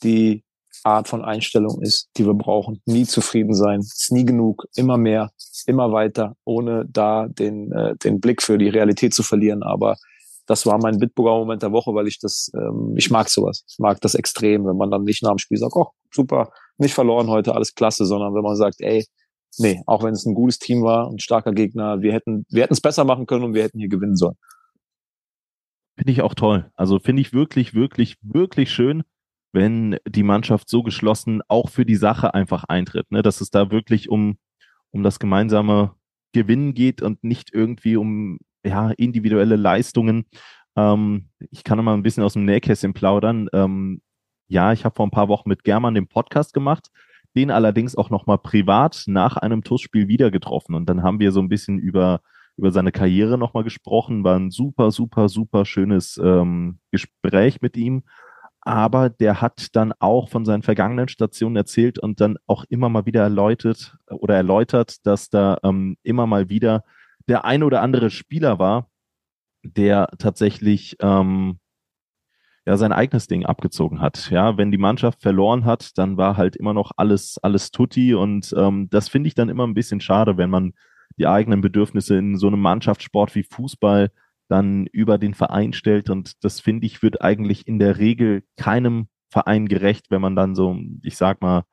die Art von Einstellung ist, die wir brauchen. Nie zufrieden sein, ist nie genug, immer mehr, immer weiter, ohne da den, äh, den Blick für die Realität zu verlieren. Aber das war mein Bitburger Moment der Woche, weil ich das, ähm, ich mag sowas. Ich mag das extrem, wenn man dann nicht nach dem Spiel sagt, oh, super, nicht verloren heute, alles klasse, sondern wenn man sagt, ey, nee, auch wenn es ein gutes Team war, ein starker Gegner, wir hätten, wir hätten es besser machen können und wir hätten hier gewinnen sollen. Finde ich auch toll. Also finde ich wirklich, wirklich, wirklich schön wenn die Mannschaft so geschlossen auch für die Sache einfach eintritt, ne? dass es da wirklich um, um das gemeinsame Gewinnen geht und nicht irgendwie um ja, individuelle Leistungen. Ähm, ich kann mal ein bisschen aus dem Nähkästchen plaudern. Ähm, ja, ich habe vor ein paar Wochen mit German den Podcast gemacht, den allerdings auch noch mal privat nach einem TUS-Spiel wieder getroffen. Und dann haben wir so ein bisschen über, über seine Karriere noch mal gesprochen. War ein super, super, super schönes ähm, Gespräch mit ihm aber der hat dann auch von seinen vergangenen Stationen erzählt und dann auch immer mal wieder erläutert oder erläutert, dass da ähm, immer mal wieder der ein oder andere Spieler war, der tatsächlich ähm, ja sein eigenes Ding abgezogen hat. Ja, wenn die Mannschaft verloren hat, dann war halt immer noch alles alles tutti und ähm, das finde ich dann immer ein bisschen schade, wenn man die eigenen Bedürfnisse in so einem Mannschaftssport wie Fußball dann über den Verein stellt. Und das finde ich, wird eigentlich in der Regel keinem Verein gerecht, wenn man dann so, ich sag mal,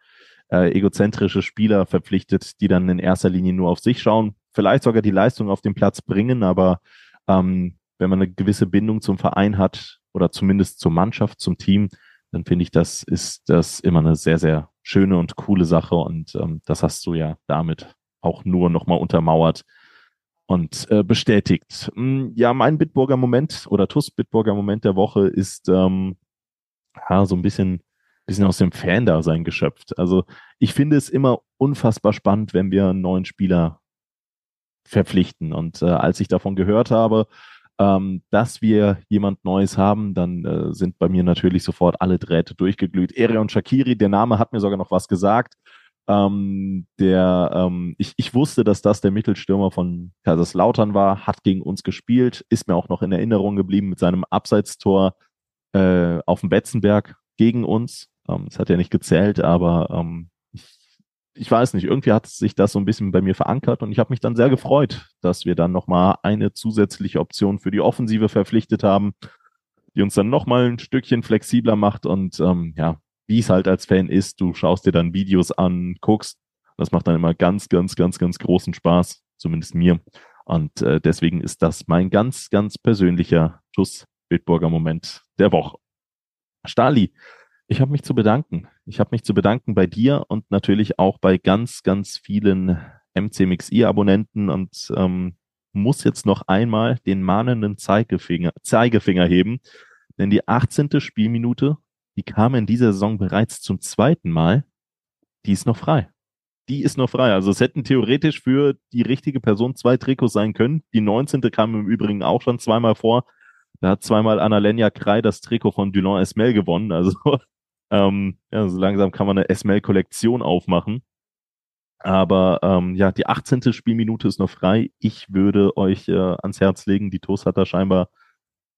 äh, egozentrische Spieler verpflichtet, die dann in erster Linie nur auf sich schauen, vielleicht sogar die Leistung auf den Platz bringen, aber ähm, wenn man eine gewisse Bindung zum Verein hat oder zumindest zur Mannschaft, zum Team, dann finde ich, das ist das immer eine sehr, sehr schöne und coole Sache. Und ähm, das hast du ja damit auch nur nochmal untermauert, und äh, bestätigt. Hm, ja, mein Bitburger Moment oder TUS Bitburger Moment der Woche ist ähm, ja, so ein bisschen, bisschen aus dem Fan-Dasein geschöpft. Also ich finde es immer unfassbar spannend, wenn wir einen neuen Spieler verpflichten. Und äh, als ich davon gehört habe, ähm, dass wir jemand Neues haben, dann äh, sind bei mir natürlich sofort alle Drähte durchgeglüht. Erion Shakiri, der Name hat mir sogar noch was gesagt. Ähm, der, ähm, ich, ich wusste, dass das der Mittelstürmer von Kaiserslautern war, hat gegen uns gespielt, ist mir auch noch in Erinnerung geblieben mit seinem Abseitstor äh, auf dem Betzenberg gegen uns. Ähm, es hat ja nicht gezählt, aber ähm, ich, ich weiß nicht, irgendwie hat sich das so ein bisschen bei mir verankert und ich habe mich dann sehr gefreut, dass wir dann nochmal eine zusätzliche Option für die Offensive verpflichtet haben, die uns dann nochmal ein Stückchen flexibler macht und ähm, ja, wie es halt als Fan ist, du schaust dir dann Videos an, guckst. Das macht dann immer ganz, ganz, ganz, ganz großen Spaß, zumindest mir. Und äh, deswegen ist das mein ganz, ganz persönlicher Schuss Bildburger Moment der Woche. Stali, ich habe mich zu bedanken. Ich habe mich zu bedanken bei dir und natürlich auch bei ganz, ganz vielen MCMXI-Abonnenten und ähm, muss jetzt noch einmal den mahnenden Zeigefinger, Zeigefinger heben, denn die 18. Spielminute die kam in dieser Saison bereits zum zweiten Mal. Die ist noch frei. Die ist noch frei. Also es hätten theoretisch für die richtige Person zwei Trikots sein können. Die 19. kam im Übrigen auch schon zweimal vor. Da hat zweimal Annalena Krei das Trikot von Dulon Esmel gewonnen. Also ähm, ja, so langsam kann man eine Esmel-Kollektion aufmachen. Aber ähm, ja, die 18. Spielminute ist noch frei. Ich würde euch äh, ans Herz legen, die TOS hat da scheinbar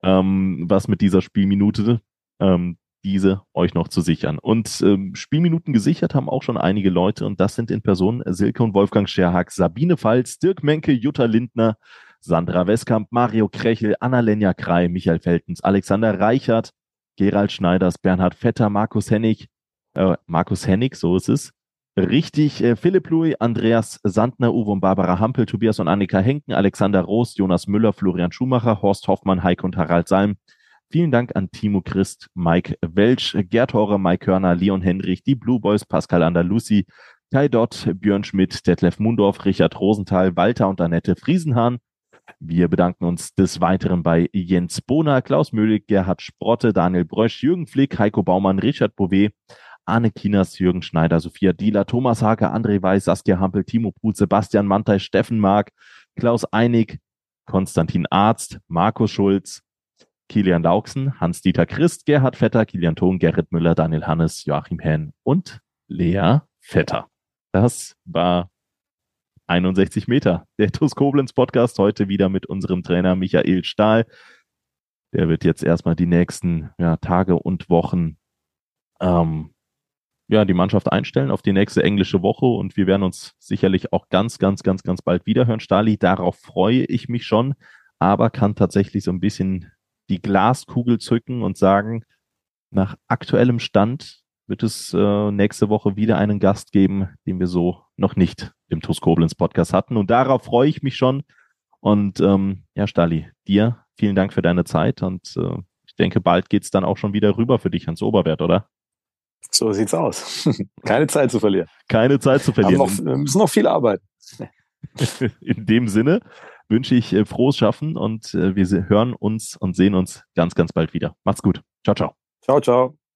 ähm, was mit dieser Spielminute. Ähm, diese euch noch zu sichern. Und ähm, Spielminuten gesichert haben auch schon einige Leute und das sind in Person Silke und Wolfgang Scherhack, Sabine Pfalz, Dirk Menke, Jutta Lindner, Sandra Westkamp, Mario Krechel, Anna-Lenja Krei, Michael Feltens, Alexander Reichert, Gerald Schneiders, Bernhard Vetter, Markus Hennig, äh, Markus Hennig, so ist es. Richtig, äh, Philipp Louis, Andreas Sandner, Uwe und Barbara Hampel, Tobias und Annika Henken, Alexander Roos, Jonas Müller, Florian Schumacher, Horst Hoffmann, Heike und Harald Salm, Vielen Dank an Timo Christ, Mike Welch, Gerd Horre, Mike Körner, Leon Henrich, die Blue Boys, Pascal Andalusi, Kai Dott, Björn Schmidt, Detlef Mundorf, Richard Rosenthal, Walter und Annette Friesenhahn. Wir bedanken uns des Weiteren bei Jens Bohner, Klaus Möhlig, Gerhard Sprotte, Daniel Brösch, Jürgen Flick, Heiko Baumann, Richard Bouvet, Arne Kinas, Jürgen Schneider, Sophia Dieler, Thomas Hake, André Weiß, Saskia Hampel, Timo Put, Sebastian Mantei, Steffen Mark, Klaus Einig, Konstantin Arzt, Markus Schulz, Kilian Lauksen, Hans-Dieter Christ, Gerhard Vetter, Kilian Thon, Gerrit Müller, Daniel Hannes, Joachim Henn und Lea Vetter. Das war 61 Meter. Der TUS Koblenz Podcast heute wieder mit unserem Trainer Michael Stahl. Der wird jetzt erstmal die nächsten ja, Tage und Wochen ähm, ja, die Mannschaft einstellen auf die nächste englische Woche und wir werden uns sicherlich auch ganz, ganz, ganz, ganz bald wiederhören. Stali, darauf freue ich mich schon, aber kann tatsächlich so ein bisschen die Glaskugel zücken und sagen, nach aktuellem Stand wird es äh, nächste Woche wieder einen Gast geben, den wir so noch nicht im TUS Koblenz Podcast hatten. Und darauf freue ich mich schon. Und ähm, ja, Stali, dir vielen Dank für deine Zeit und äh, ich denke, bald geht's dann auch schon wieder rüber für dich ans Oberwert, oder? So sieht's aus. Keine Zeit zu verlieren. Keine Zeit zu verlieren. Noch, wir müssen noch viel arbeiten. In dem Sinne wünsche ich äh, frohes Schaffen und äh, wir hören uns und sehen uns ganz, ganz bald wieder. Macht's gut. Ciao, ciao. Ciao, ciao.